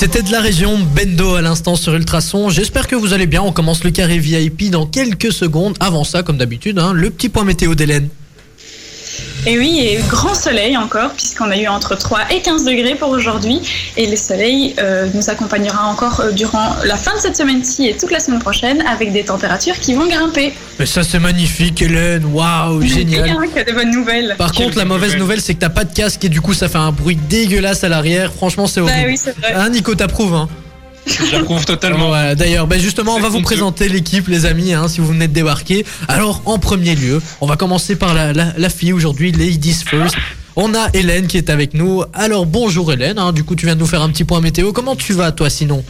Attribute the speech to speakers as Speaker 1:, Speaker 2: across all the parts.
Speaker 1: C'était de la région Bendo à l'instant sur Ultrason. J'espère que vous allez bien. On commence le carré VIP dans quelques secondes. Avant ça, comme d'habitude, hein, le petit point météo d'Hélène.
Speaker 2: Et oui, et grand soleil encore, puisqu'on a eu entre 3 et 15 degrés pour aujourd'hui. Et le soleil euh, nous accompagnera encore euh, durant la fin de cette semaine-ci et toute la semaine prochaine avec des températures qui vont grimper.
Speaker 1: Mais ça, c'est magnifique, Hélène. Waouh, génial.
Speaker 2: Qu'il y a de bonnes nouvelles.
Speaker 1: Par contre, la mauvaise nouvelle, c'est que t'as pas de casque et du coup, ça fait un bruit dégueulasse à l'arrière. Franchement, c'est
Speaker 2: Bah
Speaker 1: horrible.
Speaker 2: oui, c'est vrai.
Speaker 1: Hein, Nico, t'approuves, hein
Speaker 3: J'approuve totalement.
Speaker 1: Voilà, D'ailleurs, ben justement, on va vous présenter l'équipe, les amis, hein, si vous venez de débarquer. Alors, en premier lieu, on va commencer par la, la, la fille aujourd'hui, Ladies First. On a Hélène qui est avec nous. Alors, bonjour Hélène, hein, du coup, tu viens de nous faire un petit point météo. Comment tu vas, toi, sinon?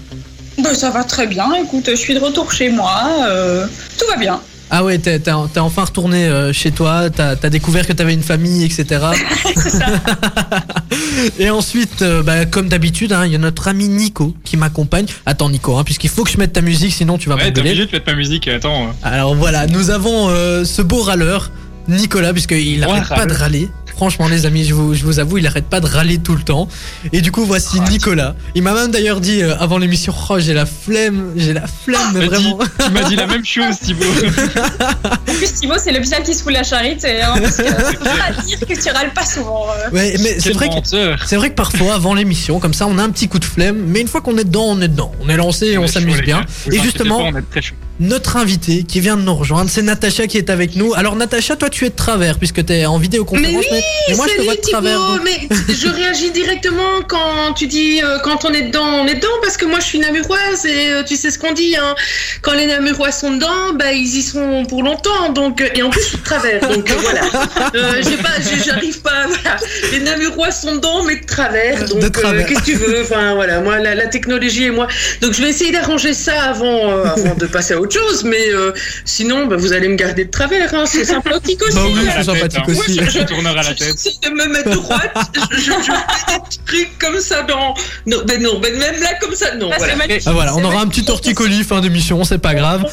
Speaker 2: Bah, ça va très bien. Écoute, je suis de retour chez moi. euh, tout va bien.
Speaker 1: Ah ouais, t'es t'es- t'es enfin retourné euh, chez toi, t'as as découvert que t'avais une famille, etc.
Speaker 2: C'est ça.
Speaker 1: Et ensuite, euh, bah, comme d'habitude, hein, il y a notre ami Nico qui m'accompagne. Attends, Nico, hein, puisqu'il faut que je mette ta musique, sinon tu vas
Speaker 3: Ouais, t'es
Speaker 1: m'engueuler.
Speaker 3: obligé de mettre ma musique, attends.
Speaker 1: Alors voilà, nous avons euh, ce beau râleur, Nicolas, puisqu'il
Speaker 3: Ouais,
Speaker 1: arrête pas de râler. Franchement, les amis, je vous, je vous avoue, il arrête pas de râler tout le temps. Et du coup, voici
Speaker 3: Oh,
Speaker 1: Nicolas. Il m'a même d'ailleurs dit euh, avant l'émission, oh, j'ai la flemme, j'ai la flemme, mais
Speaker 3: M'a dit-
Speaker 1: vraiment.
Speaker 3: Tu m'as dit la même chose, Thibaut.
Speaker 2: En plus, Thibaut, c'est le pial qui se fout la charite. Et, hein, parce que, faut pas dire que tu râles pas souvent. euh.
Speaker 1: Ouais, mais c'est vrai que c'est vrai que parfois, avant l'émission, comme ça, on a un petit coup de flemme. Mais une fois qu'on est dedans, on est dedans. On est lancé et on
Speaker 3: chaud,
Speaker 1: s'amuse bien. Et justement,
Speaker 3: pas, on est très chaud.
Speaker 1: Notre invité qui vient de nous rejoindre, c'est Natacha qui est avec nous. Alors Natacha, toi tu es de travers puisque tu es en vidéoconférence.
Speaker 4: Mais oui,
Speaker 1: mais moi je te
Speaker 4: Salut
Speaker 1: vois de travers. Donc-
Speaker 4: mais je réagis directement quand tu dis euh, quand on est dedans, on est dedans parce que moi je suis namuroise et euh, tu sais ce qu'on dit, hein, quand les namurois sont dedans, bah ils y sont pour longtemps donc euh, et en plus je suis de travers donc euh, voilà, j'ai pas, j'arrive pas, voilà, les namurois sont dedans mais de travers donc
Speaker 1: De travers.
Speaker 4: qu'est-ce que tu veux, enfin voilà, moi la, la technologie et moi, donc je vais essayer d'arranger ça avant, avant de passer à autre chose, mais euh, sinon bah, vous allez me garder de travers, hein, c'est sympathique aussi.
Speaker 1: Bah oui, c'est sympathique
Speaker 3: hein.
Speaker 1: aussi.
Speaker 4: Ouais, je-
Speaker 3: Je tourneur à la tête.
Speaker 4: J'essaie de me mettre droite. je, je, je fais des trucs comme ça dans. Non, ben non, ben même là comme ça, non.
Speaker 2: Ah,
Speaker 4: Voilà.
Speaker 1: Ah voilà, on aura un petit torticolis fin d'émission, c'est pas grave.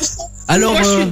Speaker 1: Alors,
Speaker 4: je
Speaker 1: euh.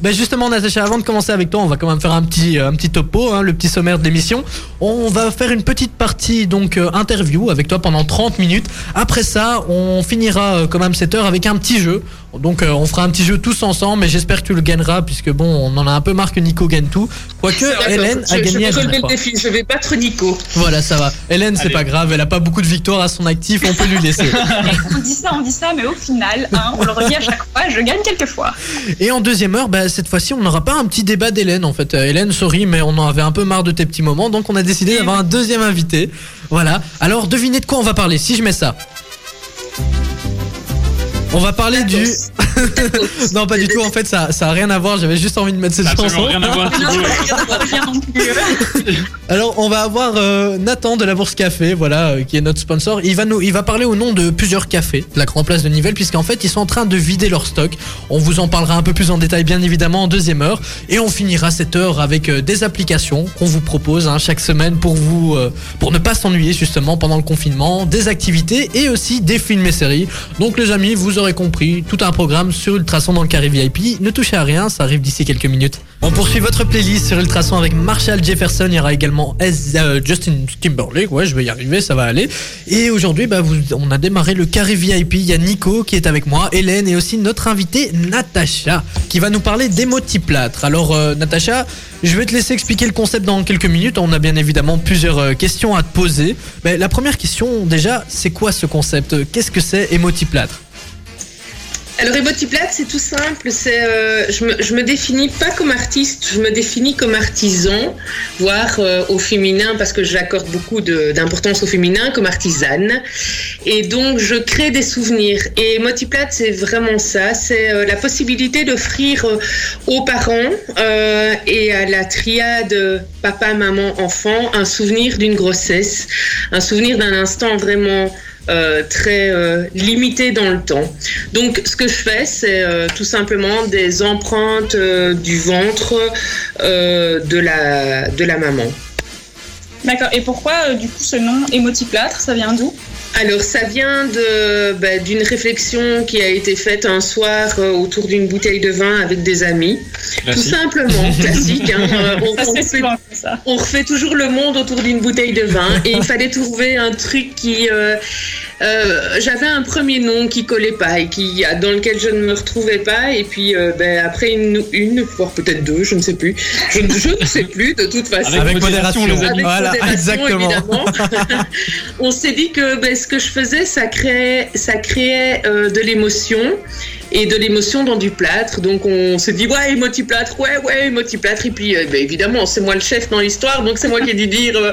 Speaker 1: Ben justement Natacha, avant de commencer avec toi, on va quand même faire un petit un petit topo, hein, le petit sommaire de l'émission. On va faire une petite partie donc euh, interview avec toi pendant 30 minutes. Après ça, on finira euh, quand même cette heure avec un petit jeu. Donc euh, on fera un petit jeu tous ensemble, mais j'espère que tu le gagneras puisque bon, on en a un peu marre que Nico gagne tout. Quoique Hélène
Speaker 4: je,
Speaker 1: a
Speaker 4: je
Speaker 1: gagné à
Speaker 4: vais relever le
Speaker 1: fois.
Speaker 4: défi, je vais battre Nico.
Speaker 1: Voilà, ça va. Hélène, c'est pas grave, elle a pas beaucoup de victoires à son actif, on peut lui laisser.
Speaker 2: On dit ça, on dit ça, mais au final, hein, on le redit à chaque fois, je gagne quelquefois.
Speaker 1: Et en deuxième heure, bah, cette fois-ci, on n'aura pas un petit débat d'Hélène. En fait, Euh, Hélène, sorry, mais on en avait un peu marre de tes petits moments, donc on a décidé d'avoir un deuxième invité. Voilà. Alors, devinez de quoi on va parler si je mets ça. On va parler du. non, pas du tout. En fait, ça, ça a rien à voir. J'avais juste envie de mettre cette
Speaker 3: Ça n'a absolument
Speaker 1: chanson.
Speaker 3: rien à voir.
Speaker 1: Alors, on va avoir euh, Nathan de la Bourse Café, voilà, euh, qui est notre sponsor. Il va nous, il va parler au nom de plusieurs cafés de la Grand Place de Nivelles, puisqu'en fait, ils sont en train de vider leur stock. On vous en parlera un peu plus en détail, bien évidemment, en deuxième heure. Et on finira cette heure avec euh, des applications qu'on vous propose hein, chaque semaine pour vous, euh, pour ne pas s'ennuyer justement pendant le confinement, des activités et aussi des films et séries. Donc, les amis, vous aurez compris, tout un programme sur Ultrason dans le carré VIP. Ne touchez à rien, ça arrive d'ici quelques minutes. On poursuit votre playlist sur Ultrason avec Marshall Jefferson. Il y aura également euh, Justin Timberlake. Ouais, je vais y arriver, ça va aller. Et aujourd'hui, bah, vous- on a démarré le carré VIP. Il y a Nico qui est avec moi, Hélène et aussi notre invitée Natacha qui va nous parler d'émotiplâtre. Alors, euh, Natacha, je vais te laisser expliquer le concept dans quelques minutes. On a bien évidemment plusieurs euh, questions à te poser. Mais la première question, déjà, c'est quoi ce concept? Qu'est-ce que c'est émotiplâtre?
Speaker 4: Alors, Emotiplate, c'est tout simple. C'est, euh, je, me, je me définis pas comme artiste, je me définis comme artisan, voire euh, au féminin, parce que j'accorde beaucoup d'importance au féminin, comme artisane. Et donc, je crée des souvenirs. Et Emotiplate, c'est vraiment ça. C'est euh, la possibilité d'offrir euh, aux parents euh, et à la triade papa, maman, enfant un souvenir d'une grossesse, un souvenir d'un instant vraiment euh, très euh, limité dans le temps. Donc, ce que je fais, c'est euh, tout simplement des empreintes du ventre de, la, de la maman.
Speaker 2: D'accord. Et pourquoi, du coup, ce nom émotiplâtre, ça vient d'où?
Speaker 4: Alors, ça vient de, bah, d'une réflexion qui a été faite un soir euh, autour d'une bouteille de vin avec des amis. Tout simplement, classique. hein. Euh,
Speaker 2: Ça souvent
Speaker 4: on refait toujours le monde autour d'une bouteille de vin et il fallait trouver un truc qui, euh, euh, j'avais un premier nom qui collait pas et qui, dans lequel je ne me retrouvais pas. Et puis, euh, ben, après une, une voire peut-être deux, je ne sais plus. Je, ne- je ne sais plus de toute façon.
Speaker 1: Avec modération,
Speaker 3: les amis.
Speaker 4: Avec
Speaker 1: Voilà,
Speaker 4: modération,
Speaker 1: exactement.
Speaker 4: on s'est dit que ben, ce que je faisais, ça créait, ça créait euh, de l'émotion et de l'émotion dans du plâtre. Donc on s'est dit ouais, émotiplâtre, ouais, ouais, émotiplâtre. Et puis euh, ben, évidemment, c'est moi le chef dans l'histoire, donc c'est moi qui ai dû dire euh,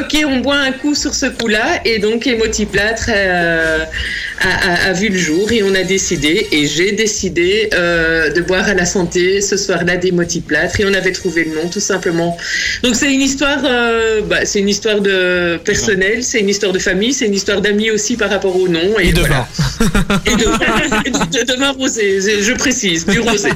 Speaker 4: ok, on boit un coup sur ce coup-là. Et donc émotiplâtre euh, a, a- a vu le jour et on a décidé, et j'ai décidé euh, de boire à la santé ce soir-là d'émotiplâtre et on avait trouvé le nom tout simplement. Donc c'est une histoire, euh, bah, c'est une histoire de personnelle, c'est une histoire de famille, c'est une histoire d'amis aussi par rapport au nom.
Speaker 1: Et de
Speaker 4: voilà.
Speaker 1: vin.
Speaker 4: Et de, et de- de vin rosé, je précise, du rosé.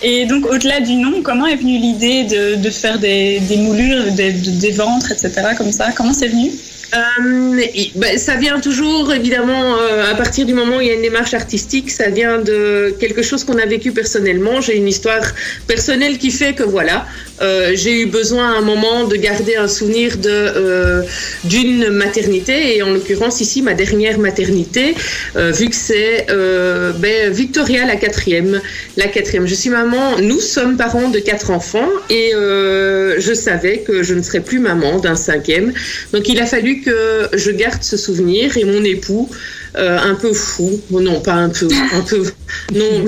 Speaker 2: Et donc, au-delà du nom, comment est venue l'idée de, de faire des, des moulures, des, des ventres, etc. comme ça? Comment c'est venu?
Speaker 4: Euh, ben, ça vient toujours, évidemment, euh, à partir du moment où il y a une démarche artistique, ça vient de quelque chose qu'on a vécu personnellement. J'ai une histoire personnelle qui fait que, voilà, euh, j'ai eu besoin à un moment de garder un souvenir de euh, d'une maternité, et en l'occurrence ici, ma dernière maternité, euh, vu que c'est euh, ben, Victoria, la quatrième. La quatrième. Je suis maman, nous sommes parents de quatre enfants, et euh, je savais que je ne serais plus maman d'un cinquième. Donc il a fallu que je garde ce souvenir et mon époux, euh, un peu fou, bon, non pas un peu, un peu, non,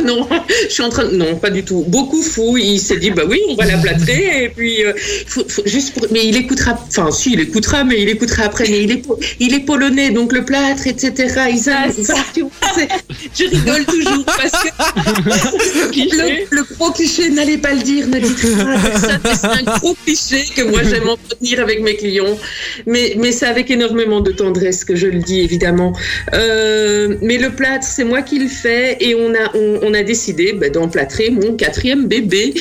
Speaker 4: non, je suis en train, de- non pas du tout, beaucoup fou. Il s'est dit bah oui, on va la plâtrer et puis euh, faut- faut- juste pour, mais il écoutera, enfin si il écoutera, mais il écoutera après. Mais il est, po- il est polonais donc le plâtre, etc. Ils c'est- je rigole toujours parce que le, le gros cliché, n'allez pas le dire, ne dites mais c'est un gros cliché que moi j'aime entretenir avec mes clients. Mais, mais c'est avec énormément de tendresse que je le dis, évidemment. Euh, mais le plâtre, c'est moi qui le fais et on a, décidé ben, d'emplâtrer mon quatrième bébé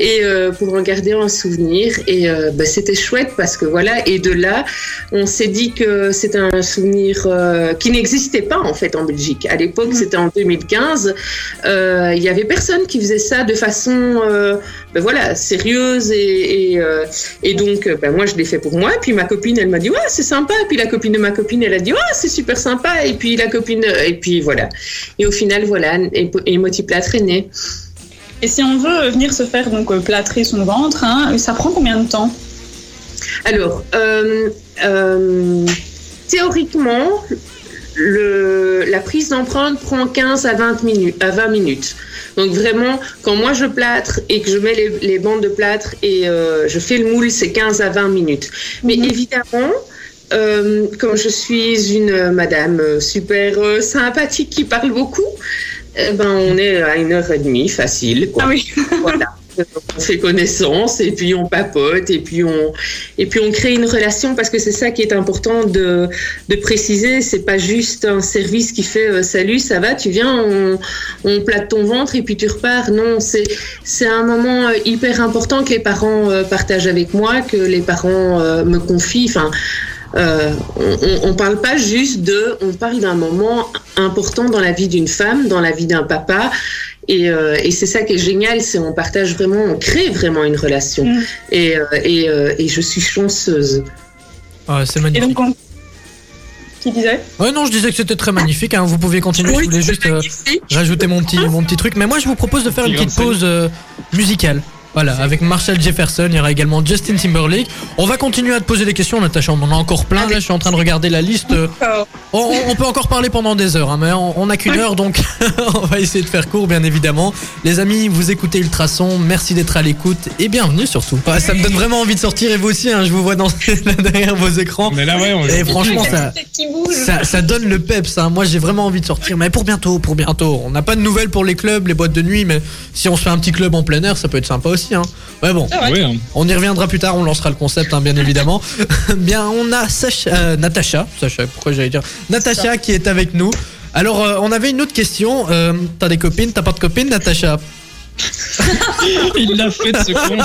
Speaker 4: et euh, pour en garder un souvenir. Et euh, ben, c'était chouette parce que voilà, et de là, on s'est dit que c'est un souvenir euh, qui n'existait pas en fait en Belgique. À l'époque, c'était en 2015. Euh, Il y avait personne qui faisait ça de façon ben voilà, sérieuse et, et, et donc ben moi je l'ai fait pour moi. Et puis ma copine elle m'a dit ouais c'est sympa. Et puis la copine de ma copine elle a dit ouais c'est super sympa. Et puis la copine et puis voilà. Et au final voilà, Émotiplâtre est né.
Speaker 2: Et si on veut venir se faire donc euh, plâtrer son ventre, hein, ça prend combien de temps?
Speaker 4: Alors, euh, euh, théoriquement, le, la prise d'empreinte prend 15 à 20 minutes. À 20 minutes. Donc vraiment, quand moi je plâtre et que je mets les, les bandes de plâtre et euh, je fais le moule, c'est 15 à 20 minutes. Mais
Speaker 2: Mhm.
Speaker 4: évidemment, euh, comme je suis une madame super sympathique qui parle beaucoup, eh ben on est à une heure et demie facile. Quoi
Speaker 2: Ah oui.
Speaker 4: voilà. On fait connaissance et puis on papote et puis on et puis on crée une relation parce que c'est ça qui est important de, de préciser. C'est pas juste un service qui fait euh, salut, ça va, tu viens, on, on plate ton ventre et puis tu repars. Non, c'est c'est un moment euh, hyper important que les parents euh, partagent avec moi, que les parents euh, me confient. Enfin. Euh, on, on parle pas juste de, on parle d'un moment important dans la vie d'une femme, dans la vie d'un papa, et, euh, et c'est ça qui est génial, c'est on partage vraiment, on crée vraiment une relation.
Speaker 2: Mm.
Speaker 4: Et, euh, et, euh, et je suis chanceuse.
Speaker 1: Ouais, c'est
Speaker 2: Et
Speaker 1: magnifique.
Speaker 2: donc, on... qui disait?
Speaker 1: Ouais, non, je disais que c'était très magnifique. hein. Vous pouvez continuer. je voulais juste euh, rajouter mon petit, mon petit truc. Mais moi, je vous propose de faire une
Speaker 3: Petit
Speaker 1: petite pause euh, musicale. Voilà, avec Marshall Jefferson, il y aura également Justin Timberlake. On va continuer à te poser des questions, Natacha. On en a encore plein. Là, je suis en train de regarder la liste. On, peut encore parler pendant des heures, hein, mais on, on a qu'une heure, donc on va essayer de faire court, bien évidemment. Les amis, vous écoutez Ultrason, merci d'être à l'écoute et bienvenue surtout. Ouais, ça me donne vraiment envie de sortir et vous aussi, hein, je vous vois dans, derrière vos écrans.
Speaker 3: Mais là, ouais, on
Speaker 1: Et franchement, ça, ça, ça donne le peps. hein. Moi, j'ai vraiment envie de sortir, mais pour bientôt, pour bientôt. On n'a pas de nouvelles pour les clubs, les boîtes de nuit, mais si on se fait un petit club en plein air, ça peut être sympa aussi. Hein. Ouais, bon.
Speaker 3: Hein.
Speaker 1: On y reviendra plus tard, on lancera le concept, hein, bien évidemment. bien, on a Sacha, euh, Natacha, Sacha, pourquoi j'allais dire? Natacha qui est avec nous. Alors, euh, on avait une autre question. Euh, t'as des copines, t'as pas de copines, Natacha?
Speaker 3: Il l'a fait de ce con.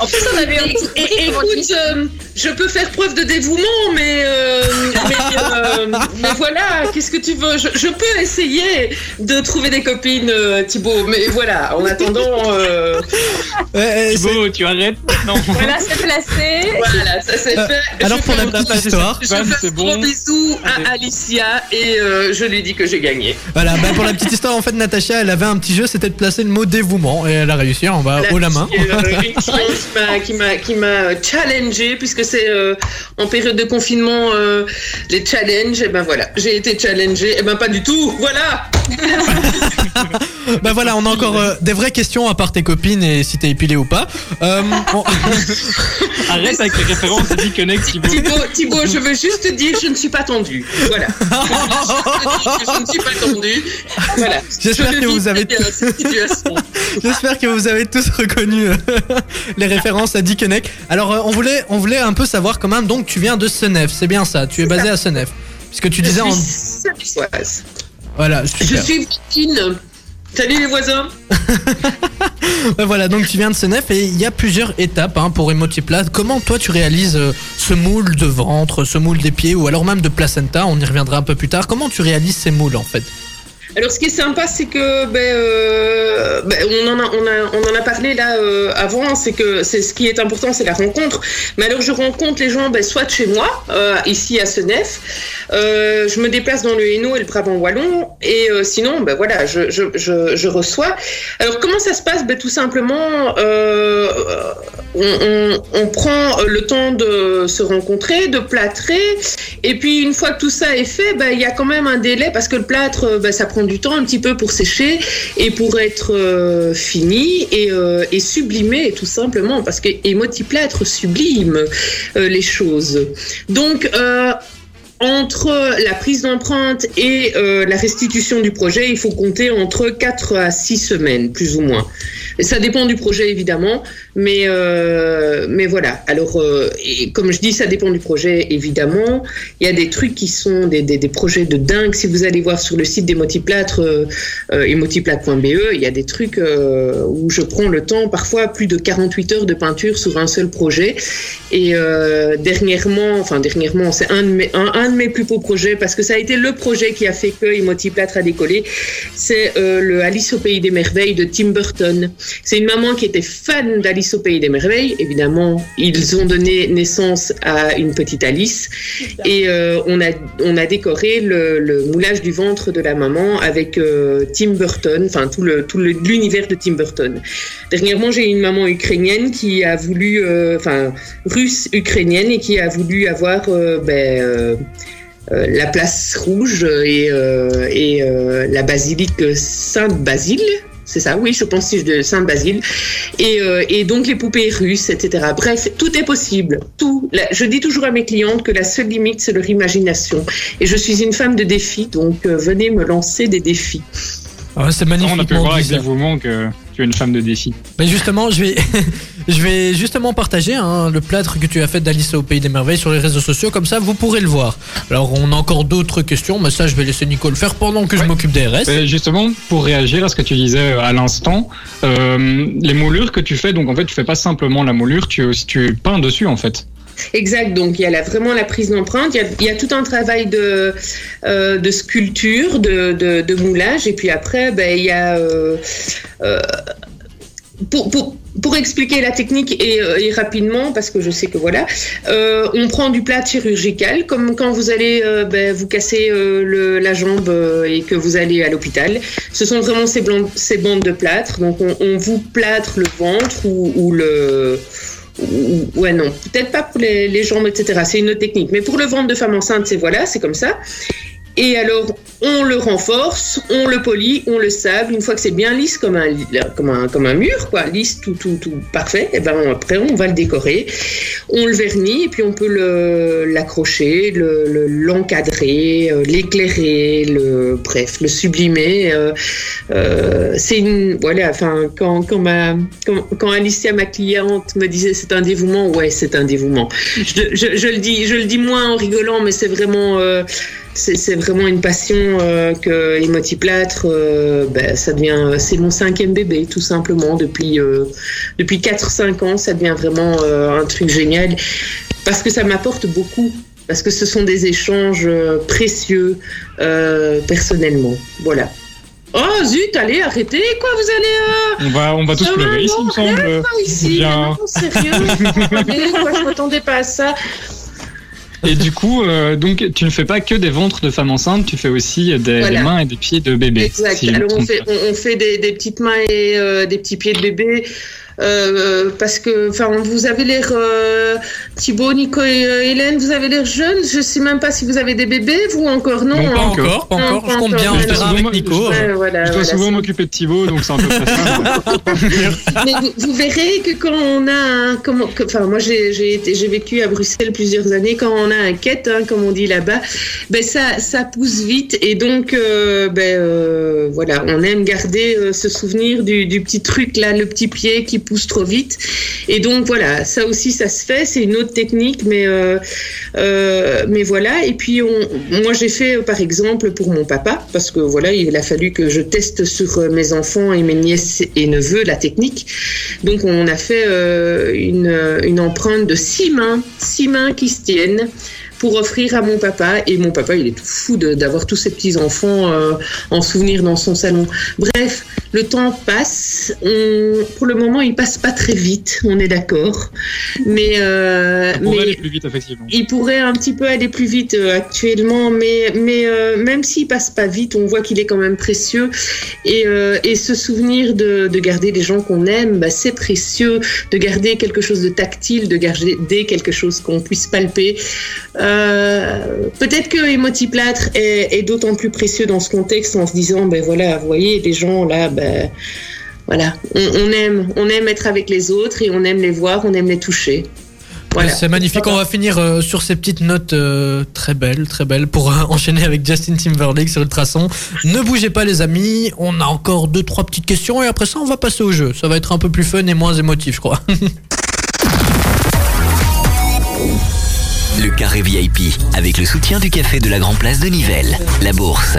Speaker 2: En plus, on avait un
Speaker 4: Et- et- écoute, euh, je peux faire preuve de dévouement, mais, euh, mais, euh, mais voilà, qu'est-ce que tu veux? Je, je peux essayer de trouver des copines, euh, Thibaut, mais voilà, en attendant, euh,
Speaker 3: Thibaut, tu arrêtes Non.
Speaker 2: Voilà, c'est placé.
Speaker 4: voilà, ça c'est
Speaker 1: Euh,
Speaker 4: fait.
Speaker 1: alors
Speaker 4: Je
Speaker 1: pour la petite histoire,
Speaker 4: je fais un gros
Speaker 3: bon.
Speaker 4: bisou à Alicia et euh, je lui dis que j'ai gagné.
Speaker 1: voilà, bah, pour la petite histoire, en fait, Natacha, elle avait un petit jeu, c'était de placer le mot dévouement, et elle a réussi en bas,
Speaker 4: Voilà,
Speaker 1: haut la main.
Speaker 4: euh, une m'a qui m'a challengé puisque c'est euh, en période de confinement euh, les challenges et ben voilà j'ai été challengée et ben pas du tout voilà
Speaker 1: Bah voilà, on a encore euh, des vraies questions à part tes copines et si t'es épilé ou pas. Euh, on-
Speaker 3: Arrête avec les références Connect, Thibaut.
Speaker 4: Thibaut, Thibaut je veux juste te dire je ne suis pas tendue voilà je, veux juste te dire que je ne suis pas tendue voilà
Speaker 1: J'espère
Speaker 4: Je
Speaker 1: que vous avez
Speaker 4: situation.
Speaker 1: J'espère que vous avez tous reconnu euh, les références à Dickeneck. Alors, euh, on voulait, on voulait un peu savoir quand même. Donc, tu viens de Senef, c'est bien ça. Tu es basé à Senef, puisque tu disais en. Voilà,
Speaker 4: je suis voisine salut les voisins
Speaker 1: Ouais, voilà, donc tu viens de Senef et il y a plusieurs étapes hein, pour Emotiplat. Comment toi tu réalises euh, ce moule de ventre, ce moule des pieds ou alors même de placenta? On y reviendra un peu plus tard. Comment tu réalises ces moules en fait?
Speaker 4: Alors, ce qui est sympa, c'est que ben, euh, ben, on, en a, parlé là euh, avant, c'est que c'est ce qui est important, c'est la rencontre. Mais alors, je rencontre les gens ben, soit de chez moi, euh, ici à Senef, je me déplace dans le Hainaut et le Brabant wallon, et sinon, ben voilà, je, reçois. Alors, comment ça se passe? Ben, Tout simplement, on, prend le temps de se rencontrer, de plâtrer, et puis une fois que tout ça est fait, il y a quand même un délai parce que le plâtre, ben, ça prend du temps un petit peu pour sécher et pour être euh, fini et, euh, et sublimé tout simplement parce que Emotiplâtre sublime euh, les choses. Donc entre la prise d'empreinte et la restitution du projet, il faut compter entre 4 à 6 semaines, plus ou moins. Ça dépend du projet, évidemment, mais, euh, mais voilà. Alors, euh, comme je dis, ça dépend du projet, évidemment. Il y a des trucs qui sont des, des, des projets de dingue. Si vous allez voir sur le site d'Emotiplâtre, euh, euh, emotiplâtre.be, il y a des trucs euh, où je prends le temps, parfois plus de 48 heures de peinture sur un seul projet. Et euh, dernièrement, enfin dernièrement, c'est un, de mes- un, un de mes plus beaux projets parce que ça a été le projet qui a fait que Emotiplâtre a décollé. C'est le Alice au pays des merveilles de Tim Burton. C'est une maman qui était fan d'Alice au pays des merveilles. Évidemment, ils ont donné naissance à une petite Alice et euh, on a on a décoré le, le moulage du ventre de la maman avec euh, Tim Burton, enfin tout le tout le- l'univers de Tim Burton. Dernièrement, j'ai une maman ukrainienne qui a voulu, euh, enfin russe ukrainienne et qui a voulu avoir ben, euh, la place rouge et, euh, et euh, la basilique Sainte-Basile. C'est ça, oui, je pense que c'est de Sainte-Basile. Et, euh, et donc les poupées russes, etc. Bref, tout est possible. Tout. La- je dis toujours à mes clientes que la seule limite, c'est leur imagination. Et je suis une femme de défi, donc euh, venez me lancer des défis.
Speaker 1: Ah, C'est magnifique.
Speaker 3: On a pu voir avec dévouement que tu es une femme de défi.
Speaker 1: Mais justement, je vais, je vais justement partager hein, le plâtre que tu as fait d'Alice au Pays des Merveilles sur les réseaux sociaux, comme ça vous pourrez le voir. Alors on a encore d'autres questions, mais ça je vais laisser Nico le faire pendant que je m'occupe des restes.
Speaker 3: Euh, justement, pour réagir à ce que tu disais euh, à l'instant, euh, les moulures que tu fais, donc en fait, tu fais pas simplement la moulure, tu, tu peins dessus en fait.
Speaker 4: Exact, donc il y a la- vraiment la prise d'empreinte, il, y a- tout un travail de, euh, sculpture, de, moulage, et puis après, ben, il y a... euh, euh, pour, pour, expliquer la technique et, rapidement, parce que je sais que voilà, on prend du plâtre chirurgical, comme quand vous allez ben, vous casser la jambe et que vous allez à l'hôpital. Ce sont vraiment ces, ces bandes de plâtre, donc on, vous plâtre le ventre ou le... ou- Ouais, non, peut-être pas pour les, les jambes, etc. C'est une autre technique. Mais pour le ventre de femme enceinte, c'est voilà, c'est comme ça. Et alors, on le renforce, on le polit, on le sable. Une fois que c'est bien lisse comme un, comme un, comme un mur, quoi, lisse, tout, tout, tout parfait, et ben après, on va le décorer. On le vernit et puis on peut l'accrocher, le- le- l'encadrer, euh, l'éclairer, le, bref, le sublimer. euh, euh, c'est une. Voilà, enfin, quand, quand, ma, quand, quand Alicia, ma cliente, me disait c'est un dévouement, ouais, c'est un dévouement. Je, le dis, je le dis moins en rigolant, mais c'est vraiment. C'est vraiment une passion euh, que Emotiplâtre, euh, ben, ça devient, c'est mon cinquième bébé tout simplement depuis euh, depuis 4-5 ans, ça devient vraiment euh, un truc génial parce que ça m'apporte beaucoup. parce que ce sont des échanges euh, précieux euh, personnellement. Voilà. Oh zut, allez, arrêtez, quoi, vous allez... Euh...
Speaker 3: On va, on va tous
Speaker 4: va,
Speaker 3: pleurer ici, il me semble.
Speaker 4: ici,
Speaker 3: Bien.
Speaker 4: non, sérieux. Quoi, je m'attendais pas à ça.
Speaker 3: Et du coup, euh, donc, tu ne fais pas que des ventres de femmes enceintes, tu fais aussi des,
Speaker 4: Voilà.
Speaker 3: mains et des pieds de bébés.
Speaker 4: Exact.
Speaker 3: si
Speaker 4: Alors on fait, on fait des, des petites mains et euh, des petits pieds de bébé. euh, parce que, enfin, vous avez l'air, euh, Thibaut, Nico et euh, Hélène, vous avez l'air jeunes. Je sais même pas si vous avez des bébés, vous encore non.
Speaker 3: Non, pas
Speaker 1: Pas
Speaker 4: hein.
Speaker 1: encore, pas
Speaker 4: Non,
Speaker 1: encore.
Speaker 4: pas
Speaker 1: Je compte
Speaker 4: encore,
Speaker 1: bien, verra
Speaker 3: non.
Speaker 1: avec Nico.
Speaker 4: Ouais, voilà,
Speaker 3: Je dois
Speaker 4: voilà,
Speaker 3: souvent m'occuper de Thibaut, donc c'est un peu ça.
Speaker 4: Mais vous, vous verrez que quand on a un, comment, que- enfin moi j'ai j'ai été- j'ai vécu à Bruxelles plusieurs années, quand on a un quête, hein, comme on dit là-bas, ben ça ça pousse vite et donc euh, ben euh, voilà, on aime garder euh, ce souvenir du, du petit truc là, le petit pied qui pousse trop vite et donc voilà, ça aussi ça se fait, c'est une autre technique, mais euh, euh, mais voilà et puis on, moi j'ai fait par exemple pour mon papa parce que voilà il a fallu que je teste sur euh, mes enfants et mes nièces et neveux la technique. Donc on a fait une, une empreinte de six mains, six mains qui se tiennent pour offrir à mon papa. Et mon papa, il est tout fou d'avoir tous ces petits-enfants euh, en souvenir dans son salon. Bref, le temps passe. On, pour le moment, il passe pas très vite, on est d'accord. Mais, euh, mais
Speaker 3: aller plus vite, effectivement.
Speaker 4: il pourrait un petit peu aller plus vite euh, actuellement, mais, mais euh, même s'il passe pas vite, on voit qu'il est quand même précieux. Et, et ce souvenir de, de garder des gens qu'on aime, bah, c'est précieux. De garder quelque chose de tactile, de garder quelque chose qu'on puisse palper. Euh, Peut-être que Émotiplâtre est, d'autant plus précieux dans ce contexte en se disant, ben voilà, vous voyez, les gens là, ben voilà, on, aime, on aime être avec les autres et on aime les voir, on aime les toucher. Voilà.
Speaker 1: C'est magnifique. On va finir euh, sur ces petites notes euh, très belles, très belles pour euh, enchaîner avec Justin Timberlake sur Ultrason. Ne bougez pas, les amis. On a encore deux, trois petites questions et après ça, on va passer au jeu. Ça va être un peu plus fun et moins émotif, je crois.
Speaker 5: Le carré VIP, avec le soutien du café de la Grand Place de Nivelles. La bourse,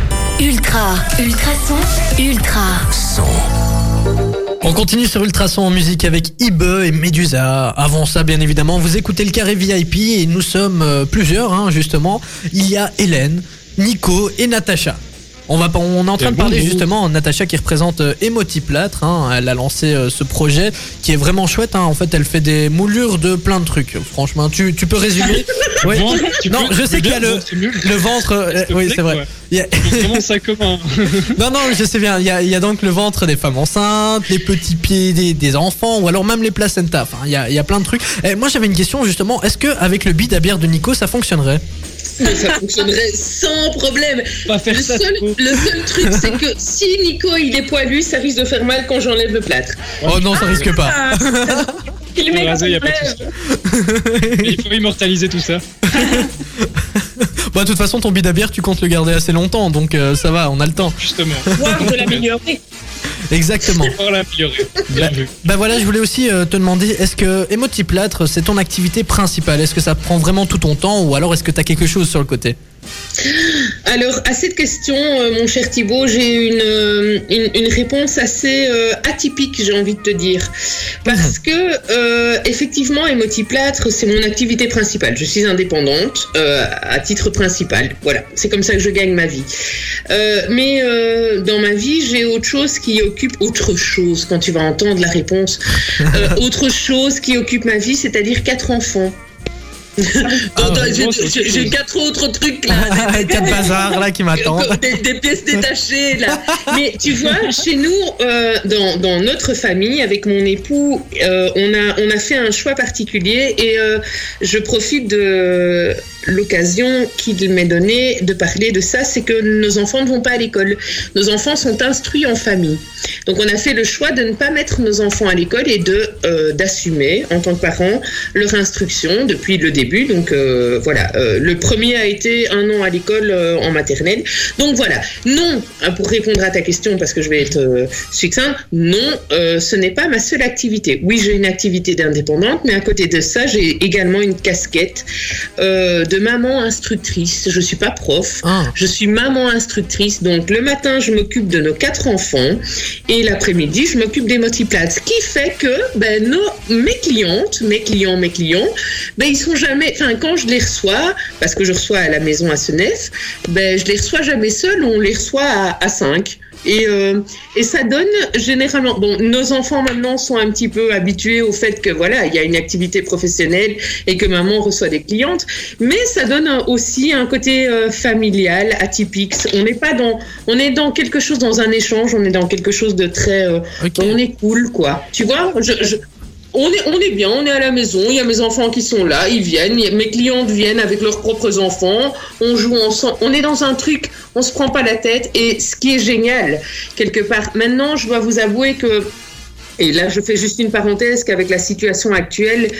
Speaker 6: Ultra, ultrason, ultra.
Speaker 1: On continue sur Ultrason en musique avec Ibe et Medusa. Avant ça, bien évidemment, vous écoutez le carré VIP et nous sommes euh, plusieurs, hein, justement. Il y a Hélène, Nico et Natacha. On, va, on est en train
Speaker 3: Et
Speaker 1: de parler
Speaker 3: bonjour.
Speaker 1: justement Natacha qui représente euh, Emotiplâtre. Hein, elle a lancé euh, ce projet qui est vraiment chouette. hein. En fait, elle fait des moulures de plein de trucs. Franchement, tu, tu peux résumer.
Speaker 3: Bon, tu
Speaker 1: Non,
Speaker 3: peux-
Speaker 1: je sais qu'il y a le,
Speaker 3: bon,
Speaker 1: ventre. euh, oui, c'est vrai.
Speaker 3: commence ça comment
Speaker 1: non, non, je sais bien. Il y a, il y a donc le ventre des femmes enceintes, les petits pieds des, des enfants, ou alors même les placentas. Enfin, il y a, il y a plein de trucs. Et moi, j'avais une question justement. Est-ce que avec le bid à bière de Nico, ça fonctionnerait?
Speaker 4: Mais ça fonctionnerait sans problème.
Speaker 3: Pas faire
Speaker 4: Le
Speaker 3: ça.
Speaker 4: seul, le seul truc, c'est que si Nico il est poilu, ça risque de faire mal quand j'enlève le plâtre.
Speaker 1: Oh non, ça risque pas.
Speaker 2: Ah, il
Speaker 3: raser, y a pas Il faut immortaliser tout ça.
Speaker 1: Bah, de toute façon, ton bid à bière, tu comptes le garder assez longtemps, donc euh, ça va, on a le temps.
Speaker 3: Justement.
Speaker 2: Voire de l'améliorer.
Speaker 1: Exactement.
Speaker 3: Pour l'améliorer. Bien vu.
Speaker 1: Bah voilà, je voulais aussi euh, te demander, est-ce que Emotiplâtre, c'est ton activité principale? Est-ce que ça prend vraiment tout ton temps, ou alors est-ce que t'as quelque chose sur le côté?
Speaker 4: Alors, à cette question, euh, mon cher Thibaut, j'ai une, euh, une, une réponse assez euh, atypique, j'ai envie de te dire. Parce que, euh, effectivement, Emotiplâtre, c'est mon activité principale. Je suis indépendante à titre principal. Voilà, c'est comme ça que je gagne ma vie. Mais dans ma vie, j'ai autre chose qui occupe autre chose, quand tu vas entendre la réponse. Autre chose qui occupe ma vie, c'est-à-dire quatre enfants.
Speaker 3: Ouais,
Speaker 4: j'ai- quatre autres trucs là.
Speaker 1: Quatre bazars là qui m'attendent.
Speaker 4: des, des pièces détachées là. Mais tu vois, chez nous, euh, dans, dans notre famille, avec mon époux, euh, on, a, on a fait un choix particulier et euh, je profite de l'occasion qu'il m'est donnée de parler de ça, c'est que nos enfants ne vont pas à l'école. Nos enfants sont instruits en famille. Donc on a fait le choix de ne pas mettre nos enfants à l'école et de d'assumer en tant que parents leur instruction depuis le début début. Donc euh, voilà, euh, le premier a été un an à l'école euh, en maternelle. Donc voilà, non, hein, pour répondre à ta question, parce que je vais être succincte, non, ce n'est pas ma seule activité. Oui, j'ai une activité d'indépendante, mais à côté de ça, j'ai également une casquette de maman instructrice. Je suis pas prof,
Speaker 1: Ah.
Speaker 4: je suis maman instructrice. Donc le matin, je m'occupe de nos quatre enfants et l'après-midi, je m'occupe des multiplates. Ce qui fait que ben, nos, mes clientes, mes clients, mes clients, ben, ils sont jamais. Enfin, quand je les reçois, parce que je reçois à la maison à Senef, ben, je les reçois jamais seuls, on les reçoit à, à cinq. Et, euh, et ça donne généralement. Bon, nos enfants maintenant sont un petit peu habitués au fait que voilà, il y a une activité professionnelle et que maman reçoit des clientes, mais ça donne aussi un côté euh, familial, atypique. On n'est pas dans, on est dans quelque chose, dans un échange, on est dans quelque chose de très, euh, on est cool quoi. Tu vois, je, je- on est, on est bien, on est à la maison, il y a mes enfants qui sont là, ils viennent, mes clientes viennent avec leurs propres enfants, on joue ensemble, on est dans un truc, on se prend pas la tête et ce qui est génial, quelque part. Maintenant, je dois vous avouer que et là, je fais juste une parenthèse qu'avec la situation actuelle,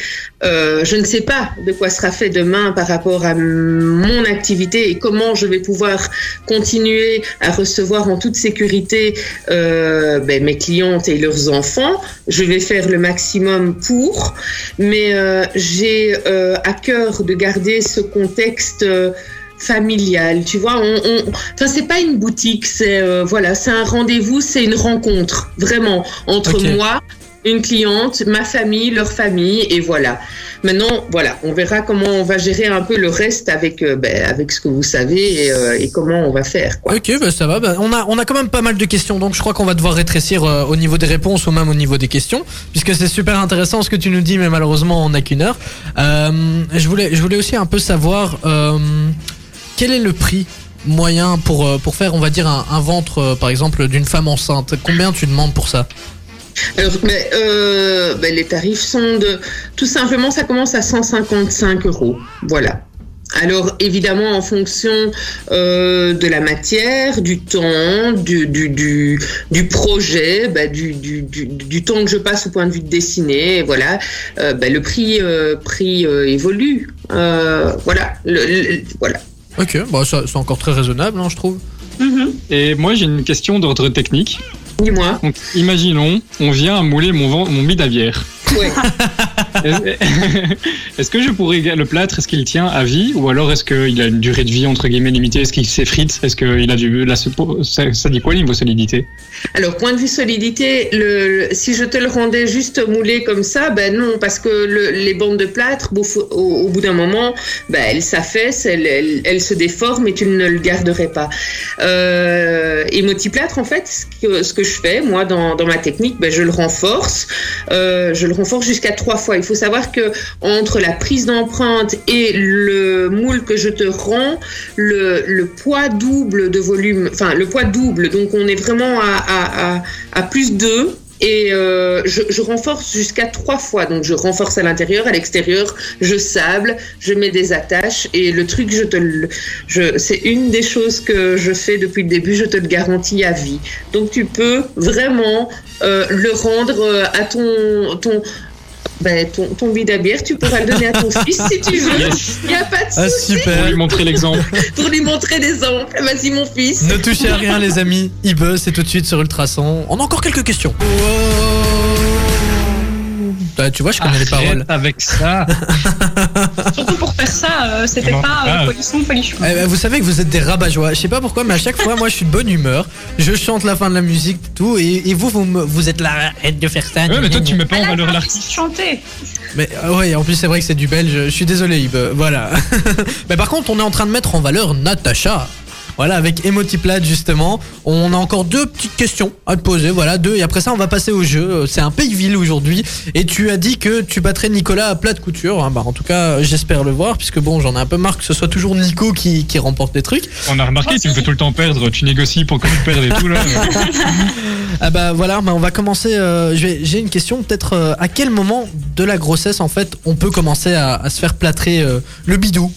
Speaker 4: euh, je ne sais pas de quoi sera fait demain par rapport à mon activité et comment je vais pouvoir continuer à recevoir en toute sécurité euh, ben, mes clientes et leurs enfants. Je vais faire le maximum pour, mais euh, j'ai à cœur de garder ce contexte. Euh, familial, tu vois, on, on... enfin c'est pas une boutique, c'est euh, voilà, c'est un rendez-vous, c'est une rencontre, vraiment entre moi, une cliente, ma famille, leur famille, et voilà. Maintenant, voilà, on verra comment on va gérer un peu le reste avec euh, ben, avec ce que vous savez et, euh, et comment on va faire. Quoi.
Speaker 1: Ok, bah ça va. Bah, on, a, on a quand même pas mal de questions, donc je crois qu'on va devoir rétrécir euh, au niveau des réponses ou même au niveau des questions, puisque c'est super intéressant ce que tu nous dis, mais malheureusement on n'a qu'une heure. Je, voulais, je voulais aussi un peu savoir quel est le prix moyen pour, euh, pour faire, on va dire, un, ventre, euh, par exemple, d'une femme enceinte? Combien tu demandes pour ça?
Speaker 4: Alors, mais, euh, ben, les tarifs sont de tout simplement, ça commence à 155 euros. Voilà. Alors évidemment en fonction de la matière, du temps, du, du, du, projet, bah, du, du, temps que je passe au point de vue de dessiner, voilà, euh, le prix, prix évolue. Voilà, voilà.
Speaker 1: Ok, bah ça, c'est encore très raisonnable, hein, je trouve.
Speaker 2: Mhm.
Speaker 3: Et moi, j'ai une question d'ordre technique.
Speaker 4: Dis-moi.
Speaker 3: Donc, imaginons, on vient à mouler mon, vent- mon bid à bière.
Speaker 4: Ouais.
Speaker 3: Est-ce que je pourrais le plâtre Est-ce qu'il tient à vie ou alors est-ce qu'il a une durée de vie entre guillemets limitée? Est-ce qu'il s'effrite? Est-ce qu'il a du la, ça, ça dit quoi niveau solidité?
Speaker 4: Alors, point de vue solidité, si je te le rendais juste moulé comme ça, ben non, parce que le- les bandes de plâtre, au, bout d'un moment, ben, elles s'affaissent, elles, se déforment et tu ne le garderais pas. Euh, et multiplâtre, en fait, ce que, je fais, moi, dans, dans ma technique, ben, je le renforce. Euh, je le renforce jusqu'à trois fois. Il faut savoir que entre la prise d'empreinte et le moule que je te rends, le, poids double de volume, enfin le poids double, donc on est vraiment à, plus 2. Et euh, je, je renforce jusqu'à trois fois. Donc je renforce à l'intérieur, à l'extérieur, je sable, je mets des attaches. Et le truc, je te le, je, c'est une des choses que je fais depuis le début. Je te le garantis à vie. Donc tu peux vraiment euh, le rendre euh, à ton ton ben, ton, ton bid à bière, tu pourras le donner à ton fils si tu veux.
Speaker 3: Yes.
Speaker 4: Il n'y a pas de
Speaker 1: Ah,
Speaker 4: souci
Speaker 3: Pour
Speaker 1: super
Speaker 3: lui montrer l'exemple.
Speaker 4: pour lui montrer l'exemple. Vas-y, mon fils.
Speaker 1: Ne touchez à rien les amis, il buzz, c'est tout de suite sur Ultrason. On a encore quelques questions. Bah, tu vois, je connais les paroles.
Speaker 3: avec ça.
Speaker 2: Surtout pour faire ça, euh, c'était pas
Speaker 3: ah.
Speaker 2: euh, polisson, polichon.
Speaker 1: Eh ben, vous savez que vous êtes des rabat-joie. Je sais pas pourquoi, mais à chaque fois, moi, je suis de bonne humeur. Je chante la fin de la musique, tout, et, et vous, vous, me- vous êtes là, arrête de faire ça.
Speaker 3: Ouais, mais toi, tu mets pas en valeur
Speaker 2: pas
Speaker 3: l'artiste.
Speaker 2: chanter.
Speaker 1: Mais euh, ouais, en plus, c'est vrai que c'est du belge. Je suis désolé, Ib. Voilà. mais par contre, on est en train de mettre en valeur Natacha. Voilà, avec Emotiplat justement. On a encore deux petites questions à te poser. Voilà, deux. Et après ça, on va passer au jeu. C'est un pays-ville aujourd'hui. Et tu as dit que tu battrais Nicolas à plat de couture. hein. Bah, en tout cas, j'espère le voir. Puisque bon, j'en ai un peu marre que ce soit toujours Nico qui, qui remporte des trucs.
Speaker 3: On a remarqué, tu me fais tout le temps perdre. Tu négocies pour que tu perdes et tout là.
Speaker 1: Ah bah voilà, bah, on va commencer. euh, J'ai une question. Peut-être euh, à quel moment de la grossesse, en fait, on peut commencer à, à se faire plâtrer euh, le bidou?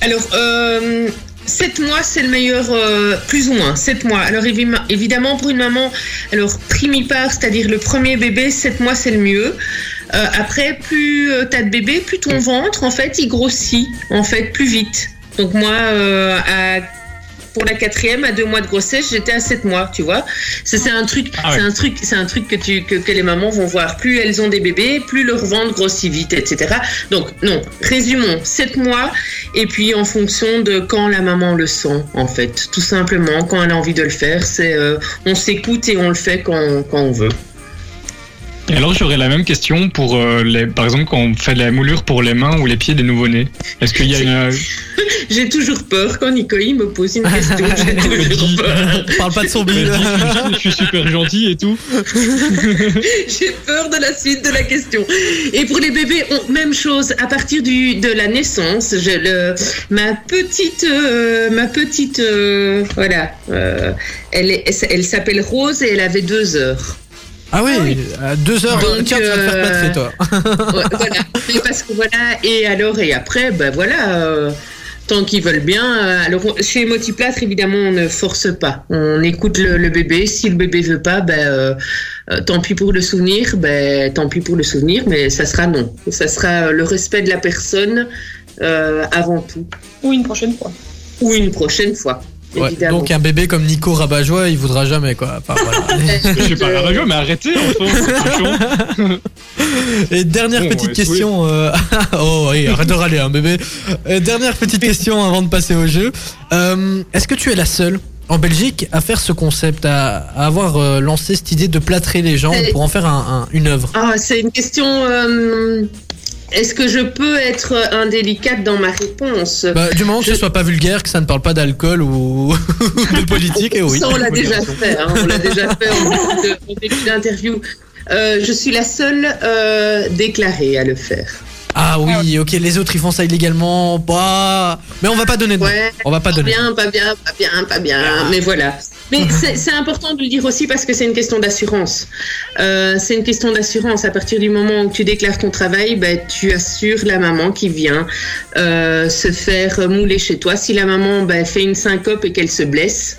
Speaker 4: Alors, euh, 7 mois, c'est le meilleur, euh, plus ou moins, 7 mois. Alors, évi- évidemment, pour une maman, alors, primipare, c'est-à-dire le premier bébé, 7 mois, c'est le mieux. Euh, après, plus euh, t'as de bébés, plus ton ventre, en fait, il grossit, en fait, plus vite. Donc moi, à- pour la quatrième, à deux mois de grossesse, j'étais à sept mois, tu vois. C'est un truc,
Speaker 3: Ah
Speaker 4: c'est un truc, c'est un truc que, tu, que, que les mamans vont voir. Plus elles ont des bébés, plus leur ventre grossit vite, etc. Donc non, résumons, sept mois, et puis en fonction de quand la maman le sent, en fait, tout simplement, quand elle a envie de le faire, c'est euh, on s'écoute et on le fait quand, quand on veut.
Speaker 3: Et alors j'aurais la même question pour euh, les, par exemple quand on fait la moulure pour les mains ou les pieds des nouveau-nés. Est-ce qu'il y a une
Speaker 4: J'ai toujours peur quand Nico il me pose une question. J'ai toujours peur.
Speaker 1: Parle pas de son bide.
Speaker 3: je suis super gentil et tout.
Speaker 4: J'ai peur de la suite de la question. Et pour les bébés, on- même chose. À partir du, de la naissance, je, le, ma petite, euh, ma petite, euh, voilà, euh, elle, est- elle s'appelle Rose et elle avait deux heures.
Speaker 1: Ah oui, à deux heures.
Speaker 4: Donc,
Speaker 1: Tiens, tu vas te faire
Speaker 4: euh,
Speaker 1: plâtrer, toi.
Speaker 4: Ouais, voilà. Mais parce que voilà. Et alors et après, ben voilà. euh, Tant qu'ils veulent bien. euh, Alors, chez Motiplâtre, évidemment, on ne force pas. On écoute le, le bébé. Si le bébé veut pas, ben, euh, euh, tant pis pour le souvenir. Ben, tant pis pour le souvenir, mais ça sera non. Ça sera euh, le respect de la personne euh, avant tout.
Speaker 2: Ou une prochaine fois.
Speaker 4: Ou une prochaine fois,
Speaker 1: Ouais, donc un bébé comme Nico Rabajois, il voudra jamais quoi. Enfin, voilà.
Speaker 3: Je sais pas radio, mais arrêtez enfin.
Speaker 1: Et dernière
Speaker 3: Bon,
Speaker 1: petite
Speaker 3: ouais,
Speaker 1: question. euh, oh oui, arrête de râler, hein, bébé. Euh, dernière petite question avant de passer au jeu. Euh, Est-ce que tu es la seule en Belgique à faire ce concept, à, à avoir euh, lancé cette idée de plâtrer les gens pour en faire un- un- une œuvre?
Speaker 4: Ah, c'est une question. Est-ce que je peux être indélicate dans ma réponse
Speaker 1: bah, Du moment que
Speaker 4: Je-
Speaker 1: ce soit pas vulgaire, que ça ne parle pas d'alcool ou de politique, et oui.
Speaker 4: Ça, on l'a déjà fait. hein, on l'a déjà fait en début d'interview. Euh, je suis la seule euh, déclarée à le faire.
Speaker 1: Ah oui, ok, les autres ils font ça illégalement. Bah, mais on va pas donner de nom.
Speaker 4: Ouais,
Speaker 1: On va pas
Speaker 4: pas
Speaker 1: donner. nom.
Speaker 4: bien, pas bien, pas bien, pas bien. Mais voilà. Mais c'est important de le dire aussi parce que c'est une question d'assurance. Euh, c'est une question d'assurance. À partir du moment où tu déclares ton travail, ben, tu assures la maman qui vient euh, se faire mouler chez toi. Si la maman ben, fait une syncope et qu'elle se blesse,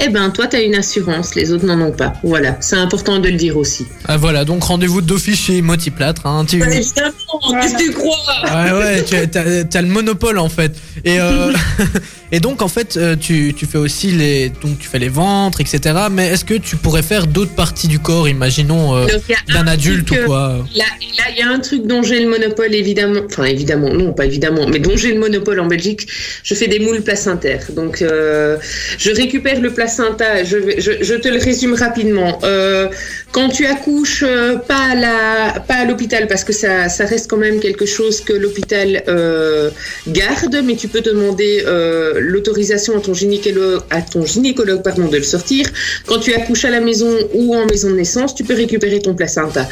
Speaker 4: eh ben toi, tu as une assurance. Les autres n'en ont pas. Voilà. C'est important de le dire aussi.
Speaker 1: Ah, voilà, donc rendez-vous d'office chez Motiplâtre. Hein, tu...
Speaker 4: évidemment, qu'est-ce que tu crois?
Speaker 1: Ouais, ouais, tu as, le monopole en fait. Et, euh, et donc en fait, euh, tu, tu fais aussi les, donc tu fais les ventres, etc. Mais est-ce que tu pourrais faire d'autres parties du corps, imaginons euh, d'un
Speaker 4: un
Speaker 1: adulte
Speaker 4: truc,
Speaker 1: ou quoi?
Speaker 4: Là, il y a un truc dont j'ai le monopole, évidemment. Enfin, évidemment, non, pas évidemment, mais dont j'ai le monopole en Belgique. Je fais des moules placentaires. Donc, euh, je récupère le placenta. Je, vais- je, je te le résume rapidement. Euh, quand tu accouches, pas à la, pas à l'hôpital, parce que ça, ça reste quand même quelque chose que l'hôpital garde, mais tu peux demander l'autorisation à ton gynécologue, à ton gynécologue, pardon, de le sortir. Quand tu accouches à la maison ou en maison de naissance, tu peux récupérer ton placenta.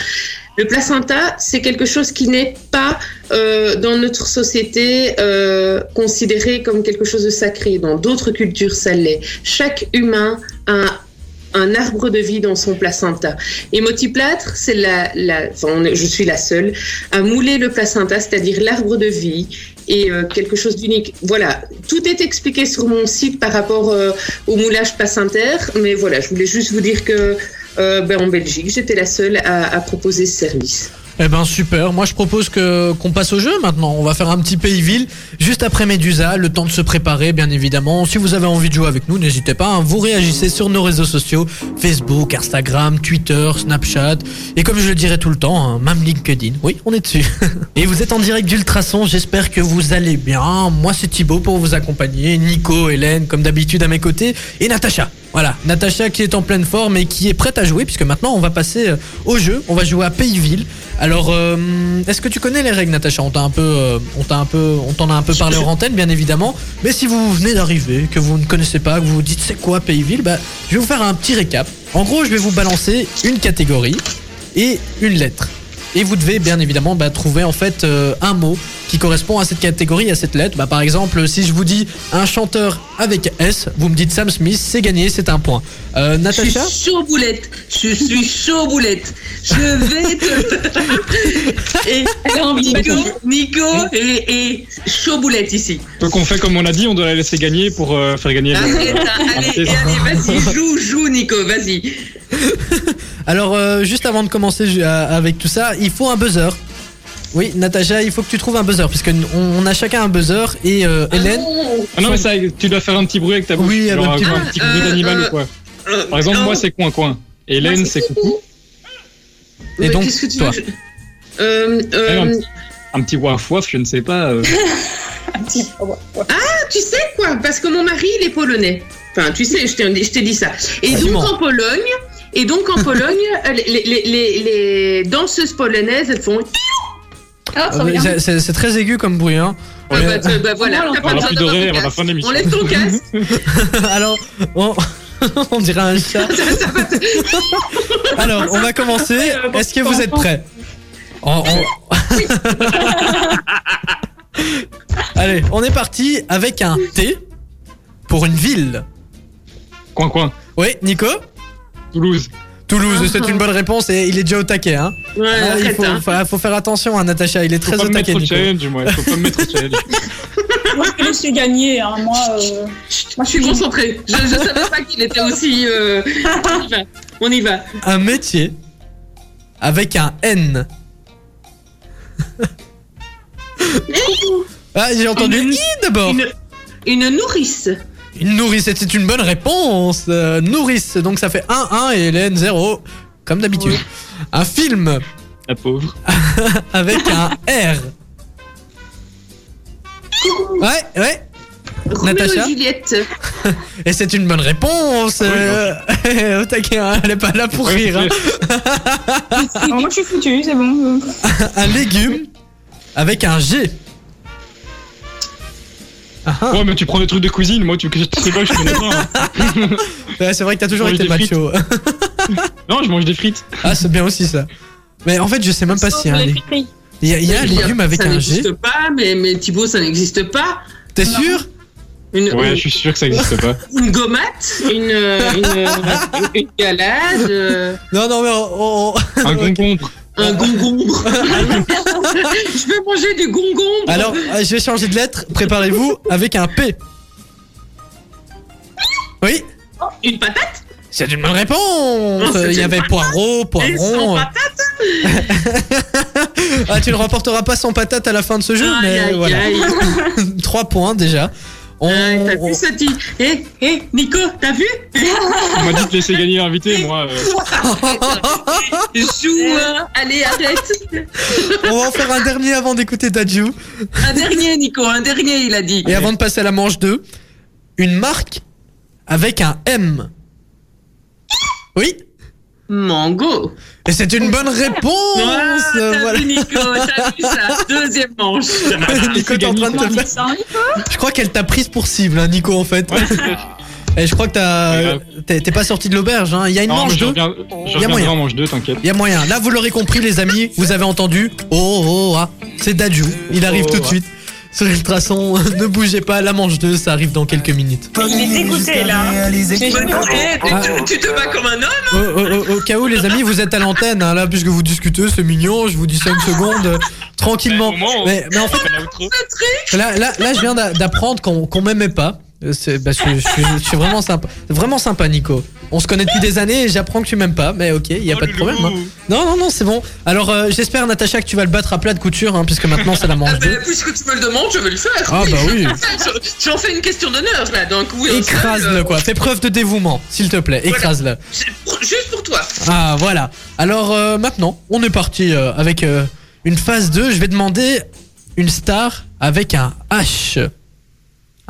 Speaker 4: Le placenta, c'est quelque chose qui n'est pas euh, dans notre société euh, considéré comme quelque chose de sacré. Dans d'autres cultures, ça l'est. Chaque humain a un arbre de vie dans son placenta. Et Motiplâtre, c'est la, je suis la seule à mouler le placenta, c'est-à-dire l'arbre de vie et euh, quelque chose d'unique. Voilà, tout est expliqué sur mon site par rapport euh, au moulage placentaire, mais voilà, je voulais juste vous dire que euh, ben, en Belgique, j'étais la seule à, à proposer ce service.
Speaker 1: Eh ben super. Moi je propose que qu'on passe au jeu maintenant. On va faire un petit pays-ville juste après Medusa. Le temps de se préparer, bien évidemment. Si vous avez envie de jouer avec nous, n'hésitez pas. hein. Vous réagissez sur nos réseaux sociaux Facebook, Instagram, Twitter, Snapchat et comme je le dirais tout le temps, hein, même LinkedIn. Oui, on est dessus. et vous êtes en direct d'Ultrason. J'espère que vous allez bien. Moi c'est Thibaut pour vous accompagner. Nico, Hélène, comme d'habitude à mes côtés et Natacha. Voilà, Natacha qui est en pleine forme et qui est prête à jouer puisque maintenant on va passer euh, au jeu. On va jouer à Pays-Ville. Alors, euh, est-ce que tu connais les règles, Natacha? On t'a un peu, euh, on t'a un peu, on t'en a un peu parlé en antenne, bien évidemment. Mais si vous venez d'arriver, que vous ne connaissez pas, que vous vous dites c'est quoi Pays-Ville, bah, je vais vous faire un petit récap. En gros, je vais vous balancer une catégorie et une lettre. Et vous devez bien évidemment bah, trouver en fait euh, un mot qui correspond à cette catégorie, à cette lettre. Bah, par exemple, si je vous dis un chanteur avec S, vous me dites Sam Smith, c'est gagné, c'est un point. Euh,
Speaker 4: Je suis
Speaker 1: Natacha
Speaker 4: chaud boulette. Je suis chaud boulette. Je vais te. et Nico. Nico et, et chaud boulette ici.
Speaker 3: Donc on fait comme on a dit, on doit la laisser gagner pour euh, faire gagner le.
Speaker 4: Arrête, hein, allez, allez, vas-y, joue, joue, Nico, vas-y.
Speaker 1: Alors, euh, juste avant de commencer avec tout ça, il faut un buzzer. Oui, Natacha, il faut que tu trouves un buzzer, puisque on, on a chacun un buzzer et euh, Hélène.
Speaker 3: Ah non, mais ça, tu dois faire un petit bruit avec ta bouche.
Speaker 1: Oui,
Speaker 3: genre
Speaker 1: un petit
Speaker 3: un,
Speaker 1: bruit.
Speaker 3: petit bruit
Speaker 4: Euh,
Speaker 3: d'animal
Speaker 4: euh,
Speaker 3: ou quoi.
Speaker 4: Euh,
Speaker 3: Par exemple, moi, c'est coin coin. Et Hélène, c'est coucou.
Speaker 1: Et
Speaker 4: Mais
Speaker 1: donc,
Speaker 4: qu'est-ce que tu
Speaker 1: toi.
Speaker 4: euh, euh,
Speaker 3: un petit- Un petit waf waf, je ne sais pas. euh.
Speaker 2: Un petit- ouais, ouais.
Speaker 4: Tu sais quoi Parce que mon mari, il est polonais. Enfin, tu sais, je t'ai dit ça. Et donc en Pologne, et donc en Pologne, les, les, les, les danseuses polonaises, elles font.
Speaker 2: Ah,
Speaker 1: Euh,
Speaker 2: revient.
Speaker 1: c'est- très aigu comme bruit, hein.
Speaker 4: Ah,
Speaker 1: Ouais.
Speaker 4: bah, bah, voilà,
Speaker 2: On
Speaker 3: On
Speaker 4: pas
Speaker 3: plus de à la fin de l'émission.
Speaker 4: Enlève ton casque.
Speaker 1: Alors, on, on dirait un chat. Alors, on va commencer. Est-ce que vous êtes prêts? On- on- Allez, on est parti avec un T pour une ville.
Speaker 3: Coin coin.
Speaker 1: Oui, Nico?
Speaker 3: Toulouse.
Speaker 1: Toulouse, c'est une bonne réponse et il est déjà au taquet. Hein.
Speaker 4: Ouais,
Speaker 1: Ah, il faut,
Speaker 4: hein.
Speaker 1: faut- faut faire attention à Natacha, il est
Speaker 3: Faut
Speaker 1: très
Speaker 3: pas
Speaker 1: au
Speaker 3: me mettre
Speaker 1: taquet.
Speaker 3: au
Speaker 1: Nico.
Speaker 3: challenge, moi. Faut pas me mettre au challenge.
Speaker 2: Moi, je te laisse gagner. Hein. Moi, euh, moi,
Speaker 4: Je suis concentrée. Je, je savais pas qu'il était aussi. euh, On y va. On y va.
Speaker 1: Un métier avec un N. ah, j'ai entendu
Speaker 4: Une-
Speaker 1: I d'abord.
Speaker 4: Une, une nourrice.
Speaker 1: Une nourrice, et c'est une bonne réponse. Euh, nourrice, donc ça fait 1-1 et Hélène 0, comme d'habitude. Un film
Speaker 3: La pauvre.
Speaker 1: avec un R. Ouais, ouais.
Speaker 4: Roméo
Speaker 1: Natacha
Speaker 4: Juliette.
Speaker 1: Et c'est une bonne réponse.
Speaker 3: Oui,
Speaker 1: euh, elle est pas là pour rire. hein.
Speaker 2: Moi, je suis foutu, c'est bon.
Speaker 1: Un légume avec un G. Ah.
Speaker 3: Ouais, mais tu prends des trucs de cuisine, moi, tu sais pas, je connais pas. hein.
Speaker 1: Ouais, c'est vrai que t'as toujours été macho.
Speaker 3: Non, je mange des frites.
Speaker 1: Ah, c'est bien aussi ça. Mais en fait, je sais même pas
Speaker 2: les frites.
Speaker 1: il y a, il y a un légume avec
Speaker 4: ça
Speaker 1: un G.
Speaker 4: n'existe pas, mais, mais Thibaut, ça n'existe pas.
Speaker 1: T'es sûr?
Speaker 4: Une,
Speaker 3: Ouais,
Speaker 4: une,
Speaker 3: je suis sûr que ça existe pas.
Speaker 4: une gommate, une, une, une galade, euh,
Speaker 1: Non, non, mais on- on-
Speaker 3: Un concombre.
Speaker 4: un gongonbre. Je vais manger du gongonbre.
Speaker 1: Alors, euh, je vais changer de lettre. Préparez-vous avec un P. Oui,
Speaker 4: Une patate?
Speaker 1: C'est une bonne réponse. Il y avait poireau,
Speaker 4: et patate.
Speaker 1: Ah, tu ne remporteras pas sans patate à la fin de ce jeu,
Speaker 4: Aïe,
Speaker 1: mais
Speaker 4: aïe,
Speaker 1: voilà.
Speaker 4: aïe.
Speaker 1: 3 points déjà. On,
Speaker 4: Ouais, T'as
Speaker 1: on-
Speaker 4: vu ça, dit Hé, hé, Nico, t'as vu?
Speaker 3: On m'a dit de laisser gagner l'invité, moi. euh,
Speaker 4: Joue, hein. allez, arrête.
Speaker 1: on va en faire un dernier avant d'écouter Dadju.
Speaker 4: Un dernier, Nico, un dernier, il a dit.
Speaker 1: Et avant de passer à la manche 2, une marque avec un M. Oui
Speaker 4: Mango.
Speaker 1: Et c'est une bonne réponse
Speaker 4: Ah, t'as
Speaker 1: voilà.
Speaker 4: vu, Nico, t'as vu ça Deuxième manche.
Speaker 1: Nico, t'es en train de te faire... Je crois qu'elle t'a prise pour cible, hein, Nico, en fait.
Speaker 3: Ouais.
Speaker 1: Et je crois que t'as... T'es pas sorti de l'auberge, hein. Il y a une
Speaker 3: Non,
Speaker 1: manche
Speaker 3: je
Speaker 1: 2.
Speaker 3: reviens- je
Speaker 1: Y a moyen.
Speaker 3: en manche 2, t'inquiète.
Speaker 1: Il y a moyen. Là, vous l'aurez compris, les amis. Vous avez entendu. Oh, oh, ah. C'est Dadju. Il arrive
Speaker 3: Oh,
Speaker 1: tout de
Speaker 3: ah.
Speaker 1: suite. Sur Ultrason, ne bougez pas, la manche 2, ça arrive dans quelques minutes.
Speaker 2: Il est dégoûté là.
Speaker 4: Tu,
Speaker 1: Ah.
Speaker 4: tu- te bats comme un homme
Speaker 1: Au, au- au- au cas où, les amis, vous êtes à l'antenne, hein, là, puisque vous discutez, c'est mignon, je vous dis 5 secondes, euh, tranquillement. Mais, mais en fait, là, là, là, je viens d'a- d'apprendre qu'on qu'on m'aimait pas. Euh, C'est parce que je suis, je suis vraiment sympa. Vraiment sympa, Nico. On se connaît depuis des années et j'apprends que tu m'aimes pas, mais ok, il y a pas de problème. hein. Non, non, non, c'est bon. Alors, euh, j'espère, Natacha, que tu vas le battre à plat de couture, hein, puisque maintenant c'est la manche
Speaker 4: Ah,
Speaker 1: 2.
Speaker 4: ben, Puisque tu me le demandes, je vais le faire.
Speaker 1: Ah, bah oui.
Speaker 4: J'en fais une question d'honneur, là, donc oui.
Speaker 1: Écrase-le, quoi. Fais preuve de dévouement, s'il te plaît. Écrase-le.
Speaker 4: Juste pour toi.
Speaker 1: Ah voilà. Alors euh, maintenant, on est parti euh, avec euh, une phase 2. Je vais demander une star avec un H.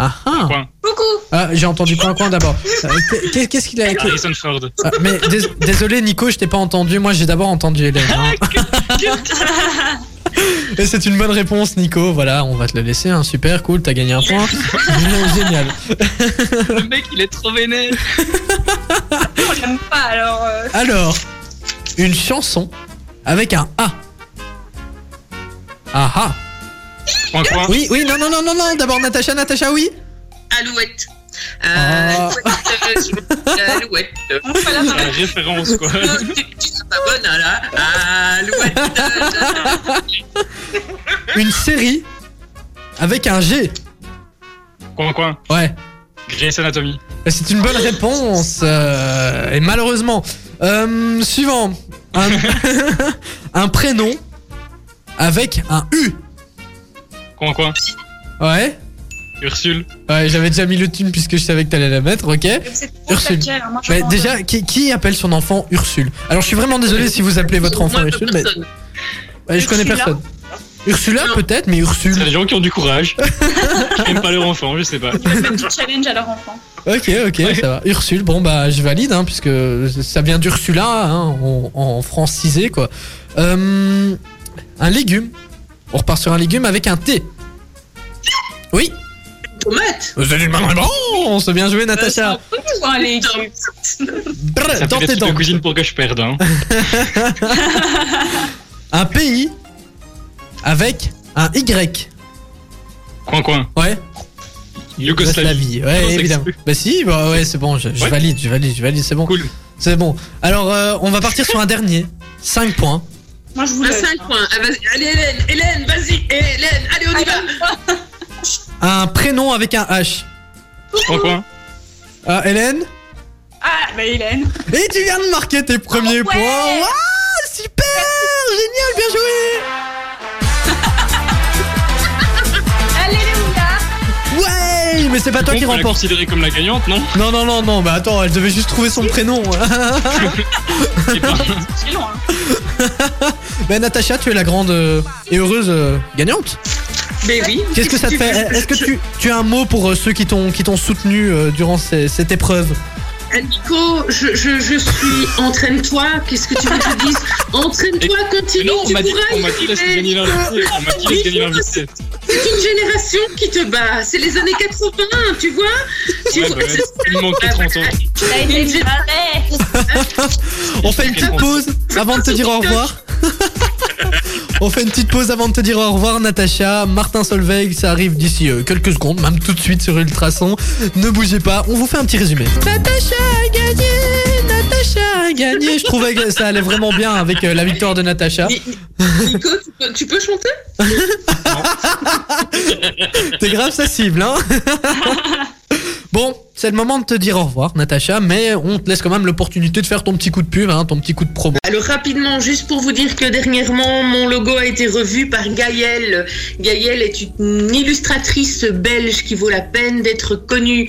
Speaker 1: Ah ah.
Speaker 3: Coin.
Speaker 2: Coucou.
Speaker 1: Ah, j'ai entendu coin coin d'abord. Euh, qu'est- Qu'est-ce qu'il a
Speaker 3: Harrison Ford.
Speaker 1: Ah, Mais dés- désolé Nico, je t'ai pas entendu. Moi, j'ai d'abord entendu Hélène. hein. Et c'est une bonne réponse, Nico. Voilà, on va te le laisser. hein. Super, cool, t'as gagné un point. Génial.
Speaker 3: Le mec, il est trop vénère.
Speaker 2: J'aime pas alors. euh,
Speaker 1: Alors, une chanson avec un A. Ah ah.
Speaker 3: Coin, coin.
Speaker 1: Oui, oui, non, non, non, non, non. D'abord Natacha, Natacha, oui.
Speaker 4: Alouette.
Speaker 1: Ah.
Speaker 4: Alouette. euh,
Speaker 2: la
Speaker 3: référence, quoi.
Speaker 4: Tu tu n'es pas bonne, hein, là. Alouette.
Speaker 1: Une série avec un G.
Speaker 3: Coin, coin.
Speaker 1: Ouais.
Speaker 3: Grey's Anatomy.
Speaker 1: C'est une bonne réponse. euh, et malheureusement, Euh, suivant. Un, un prénom avec un U.
Speaker 3: Coin, coin.
Speaker 1: Ouais.
Speaker 3: Ursule.
Speaker 1: Ouais, j'avais déjà mis le thune puisque je savais que t'allais la mettre, ok Ursule.
Speaker 2: moi, je
Speaker 1: déjà, qui, qui appelle son enfant Ursule Alors je suis vraiment désolé si vous appelez votre enfant
Speaker 4: Moi,
Speaker 1: Ursule, mais ouais, je connais
Speaker 2: Ursula
Speaker 1: personne. Ursula peut-être, mais Ursule.
Speaker 3: C'est des gens qui ont du courage. qui n'aiment pas leur enfant, je sais pas.
Speaker 2: Ils mettre du challenge à leur enfant.
Speaker 1: Ok, ok, ça va. Ursule, bon bah je valide, hein, puisque ça vient d'Ursula, hein, en, en francisé quoi. Euh, un légume. On repart sur un légume avec un T. Oui.
Speaker 4: Tomate.
Speaker 1: C'est une bonne réponse. Bien joué, Natacha.
Speaker 2: Légume.
Speaker 1: Brr,
Speaker 3: Ça
Speaker 1: dans
Speaker 3: fait des de cuisine pour que je perde. Hein.
Speaker 1: Un pays avec un Y.
Speaker 3: Coin, coin.
Speaker 1: Ouais.
Speaker 3: Yougoslavie.
Speaker 1: Ouais, évidemment. Bah si, bah ouais, c'est bon, je, je
Speaker 3: Ouais.
Speaker 1: valide, je valide, je valide, c'est bon.
Speaker 3: Cool.
Speaker 1: C'est bon. Alors, euh, on va partir sur un dernier. 5 points.
Speaker 2: Moi, je vous
Speaker 4: À
Speaker 2: le
Speaker 4: 5 points. Ah, vas-y. Allez, Hélène, Hélène, vas-y. Hélène, allez, on y va.
Speaker 1: Un prénom avec un H.
Speaker 3: Coin, coin.
Speaker 1: Ah, Hélène
Speaker 2: Ah, bah Hélène.
Speaker 1: Et tu viens de marquer tes premiers
Speaker 2: ouais.
Speaker 1: points. Waouh, super Génial, bien joué Mais c'est pas toi qui remporte.
Speaker 3: considérée comme la gagnante, non?
Speaker 1: Non, non, non, non, bah attends, elle devait juste trouver son prénom.
Speaker 3: C'est pas-
Speaker 2: C'est long, hein.
Speaker 1: bah Natacha, tu es la grande euh, et heureuse euh, gagnante.
Speaker 4: Mais oui.
Speaker 1: Qu'est-ce que ça te fait Est-ce que tu, tu as un mot pour euh, ceux qui t'ont qui t'ont soutenu euh, durant ces- cette épreuve?
Speaker 4: Nico, je, je, je suis. Entraîne-toi. Qu'est-ce que tu veux que je dise? Entraîne-toi,
Speaker 3: Mais
Speaker 4: continue.
Speaker 3: non, on
Speaker 4: tu
Speaker 3: m'a dit,
Speaker 4: pourras
Speaker 3: on
Speaker 4: y
Speaker 3: m'a dit laisse
Speaker 4: arriver.
Speaker 3: gagner l'invité. On m'a dit laisse gagner l'invité.
Speaker 4: C'est une génération qui te bat. C'est les années 80, tu vois Tu
Speaker 3: Ouais,
Speaker 4: vois,
Speaker 3: bah ouais,
Speaker 4: c'est-
Speaker 3: il me manque que 30 ans.
Speaker 2: Ça a été une arrête.
Speaker 1: On fait une petite pause avant de te dire au revoir. On fait une petite pause avant de te dire au revoir, Natacha. Martin Solveig, ça arrive d'ici euh, quelques secondes, même tout de suite sur Ultrason. Ne bougez pas, on vous fait un petit résumé. Natacha a gagné Natacha a gagné Je trouvais que ça allait vraiment bien avec euh, la victoire de Natacha.
Speaker 4: Ni- Nico, tu peux, tu peux chanter?
Speaker 1: T'es grave sa cible, hein Bon, c'est le moment de te dire au revoir, Natacha, mais on te laisse quand même l'opportunité de faire ton petit coup de pub, hein, ton petit coup de promo.
Speaker 4: Alors rapidement, juste pour vous dire que dernièrement, mon logo a été revu par Gaëlle. Gaëlle est une illustratrice belge qui vaut la peine d'être connue.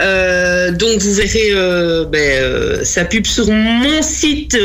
Speaker 4: Euh, donc vous verrez euh, ben, euh, sa pub sur mon site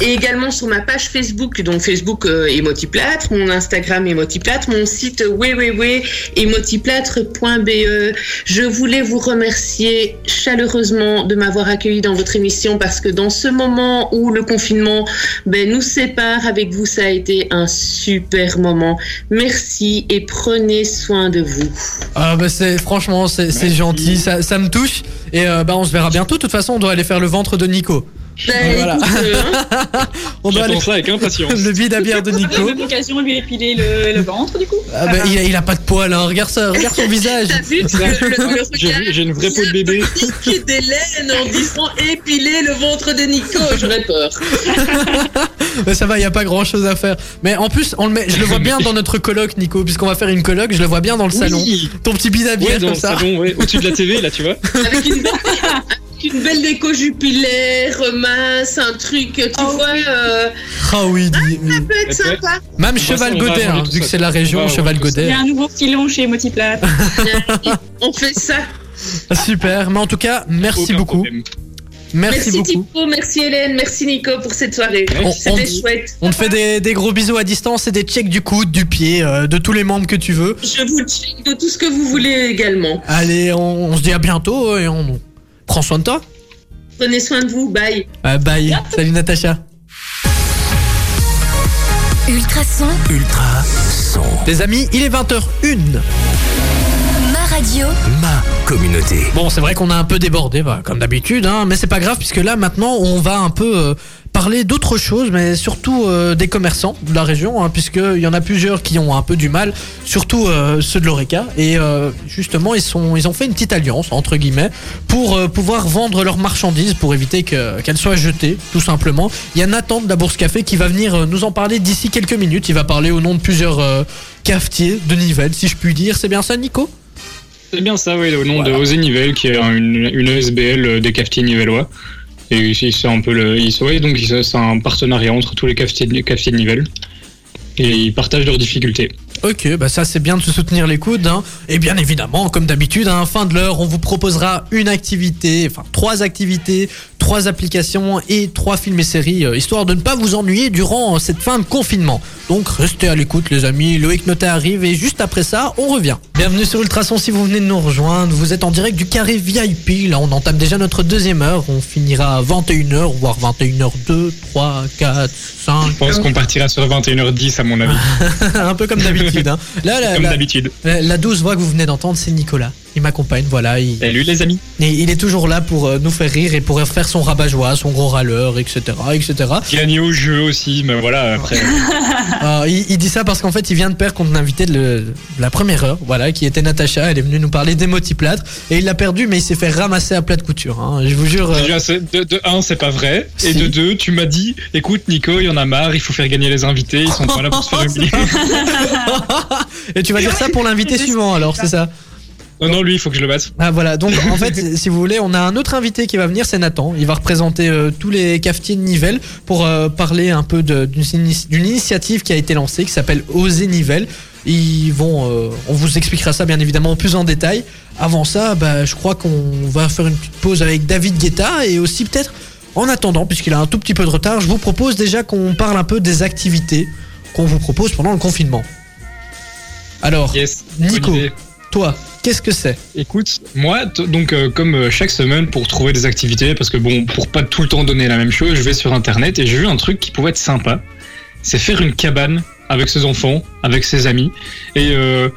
Speaker 4: et également sur ma page Facebook, donc Facebook euh, Emotiplâtre, mon Instagram Emotiplâtre, mon site www.emotiplâtre.be. Je voulais vous remercier chaleureusement de m'avoir accueilli dans votre émission parce que dans ce moment où le confinement ben, nous sépare avec vous, ça a été un super moment. Merci et prenez soin de vous.
Speaker 1: Ah bah c'est franchement c'est gentil, ça, ça me touche et euh, bah on se verra bientôt. De toute façon on doit aller faire le ventre de Nico.
Speaker 4: Ben,
Speaker 1: Voilà.
Speaker 4: écoute, euh, hein,
Speaker 1: On doit aller
Speaker 3: ça avec impatience.
Speaker 1: le vide à bière de Nico.
Speaker 2: la même occasion, lui épiler le, le ventre, du coup.
Speaker 1: Ah bah, il, a, il a pas de poils, hein. regarde ça, regarde son visage.
Speaker 3: J'ai
Speaker 4: regard
Speaker 3: vu- j'ai une vraie peau de bébé.
Speaker 4: qui d'Hélène en disant épiler le ventre de Nico, j'aurais peur.
Speaker 1: Mais ça va, il y a pas grand chose à faire. Mais en plus on le met, je le vois bien dans notre colloque Nico, puisqu'on va faire une colloque, je le vois bien dans le salon. Ton petit bide à bière
Speaker 3: Ouais, dans
Speaker 1: comme
Speaker 3: le
Speaker 1: ça.
Speaker 3: salon, ouais. Au-dessus de la TV, là, tu vois.
Speaker 4: Avec une une belle déco jupilaire, mince, un truc, tu
Speaker 2: Oh,
Speaker 4: vois, euh,
Speaker 1: Ah oui, dis- oui.
Speaker 4: ça peut être sympa.
Speaker 1: Même
Speaker 3: va
Speaker 1: Cheval Godet, hein, vu que c'est la
Speaker 3: On
Speaker 1: région
Speaker 3: va
Speaker 1: Cheval
Speaker 3: ça.
Speaker 2: Il y
Speaker 1: Godet.
Speaker 2: a un nouveau filon chez Motiplate.
Speaker 4: On fait ça.
Speaker 1: Super, mais en tout cas, merci
Speaker 3: Aucun
Speaker 1: beaucoup.
Speaker 3: problème.
Speaker 1: Merci, beaucoup.
Speaker 4: Merci Hélène, merci Nico pour cette soirée.
Speaker 1: On-
Speaker 4: C'était chouette.
Speaker 1: On te fait des, des gros bisous à distance et des checks du coude, du pied, euh, de tous les membres que tu veux.
Speaker 4: Je vous check de tout ce que vous voulez également.
Speaker 1: Allez, on, on se dit à bientôt et on prend soin de toi.
Speaker 4: Prenez soin de vous, bye.
Speaker 1: Ah, bye. Salut Natacha.
Speaker 6: Ultrason,
Speaker 7: Ultra son.
Speaker 1: Les amis, il est 20h01.
Speaker 6: ma radio,
Speaker 7: Ma communauté.
Speaker 1: Bon, c'est vrai qu'on a un peu débordé, bah, comme d'habitude, hein, mais c'est pas grave puisque là maintenant on va un peu euh, parler d'autre chose, mais surtout euh, des commerçants de la région, hein, puisqu'il y en a plusieurs qui ont un peu du mal, surtout euh, ceux de l'Oreca, et euh, justement ils, sont, ils ont fait une petite alliance, entre guillemets, pour pouvoir vendre leurs marchandises, pour éviter que- qu'elles soient jetées, tout simplement. Il y a Nathan de la Bourse Café qui va venir nous en parler d'ici quelques minutes, il va parler au nom de plusieurs cafetiers de Nivelles, si je puis dire, c'est bien ça Nico?
Speaker 3: C'est bien ça, oui, au nom de Osé Nivelle, qui est une, une ESBL des cafetiers nivellois. Et c'est un peu le. ouais, donc c'est un partenariat entre tous les cafetiers de, cafetiers de Nivelles. Et ils partagent leurs difficultés.
Speaker 1: Ok, bah ça c'est bien de se soutenir les coudes. hein. Et bien évidemment, comme d'habitude, à la fin de l'heure, on vous proposera une activité, enfin trois activités, trois applications et trois films et séries, euh, histoire de ne pas vous ennuyer durant cette fin de confinement. Donc restez à l'écoute les amis, Loïc Noté arrive et juste après ça, on revient. Bienvenue sur Ultrason si vous venez de nous rejoindre, vous êtes en direct du carré VIP, là on entame déjà notre deuxième heure, on finira à 21h, voire 21h2, 3, 4, 5,
Speaker 3: Je pense qu'on partira sur 21h10 à mon avis.
Speaker 1: un peu comme d'habitude. hein. Là, la,
Speaker 3: Comme
Speaker 1: la-
Speaker 3: d'habitude.
Speaker 1: la- la douce voix que vous venez d'entendre, c'est Nicolas. Il m'accompagne, voilà. Il,
Speaker 3: Salut les amis.
Speaker 1: et il est toujours là pour euh, nous faire rire et pour faire son rabat-joie, son gros râleur, etc. etc.
Speaker 3: Gagné au jeu aussi, mais voilà, après.
Speaker 1: Euh, il, il dit ça parce qu'en fait, il vient de perdre contre l'invité de, le- de la première heure, voilà, qui était Natacha. Elle est venue nous parler d'émotiplâtre et il l'a perdu, mais il s'est fait ramasser à plat de couture. hein. Je vous jure. euh,
Speaker 3: de, de un, c'est pas vrai. Et
Speaker 1: Si.
Speaker 3: de deux, tu m'as dit, écoute, Nico, il y en a marre, il faut faire gagner les invités, ils sont pas là pour se faire humilier.
Speaker 1: et tu vas dire ça pour l'invité suivant, alors, c'est ça?
Speaker 3: Non, non, lui, il faut que je le batte.
Speaker 1: Ah voilà, donc en fait, si vous voulez, on a un autre invité qui va venir, c'est Nathan. Il va représenter euh, tous les cafetiers de Nivelles pour euh, parler un peu d'une ini- d'une initiative qui a été lancée, qui s'appelle Oser Nivelles. Ils vont, euh, on vous expliquera ça bien évidemment plus en détail. Avant ça, bah, je crois qu'on va faire une petite pause avec David Guetta et aussi peut-être, en attendant, puisqu'il a un tout petit peu de retard, je vous propose déjà qu'on parle un peu des activités qu'on vous propose pendant le confinement. Alors,
Speaker 3: Yes.
Speaker 1: Nico. toi, qu'est-ce que c'est?
Speaker 3: Écoute, moi, donc euh, comme euh, chaque semaine pour trouver des activités, parce que bon, pour pas tout le temps donner la même chose, je vais sur internet et j'ai vu un truc qui pouvait être sympa. C'est faire une cabane avec ses enfants, avec ses amis. Et euh,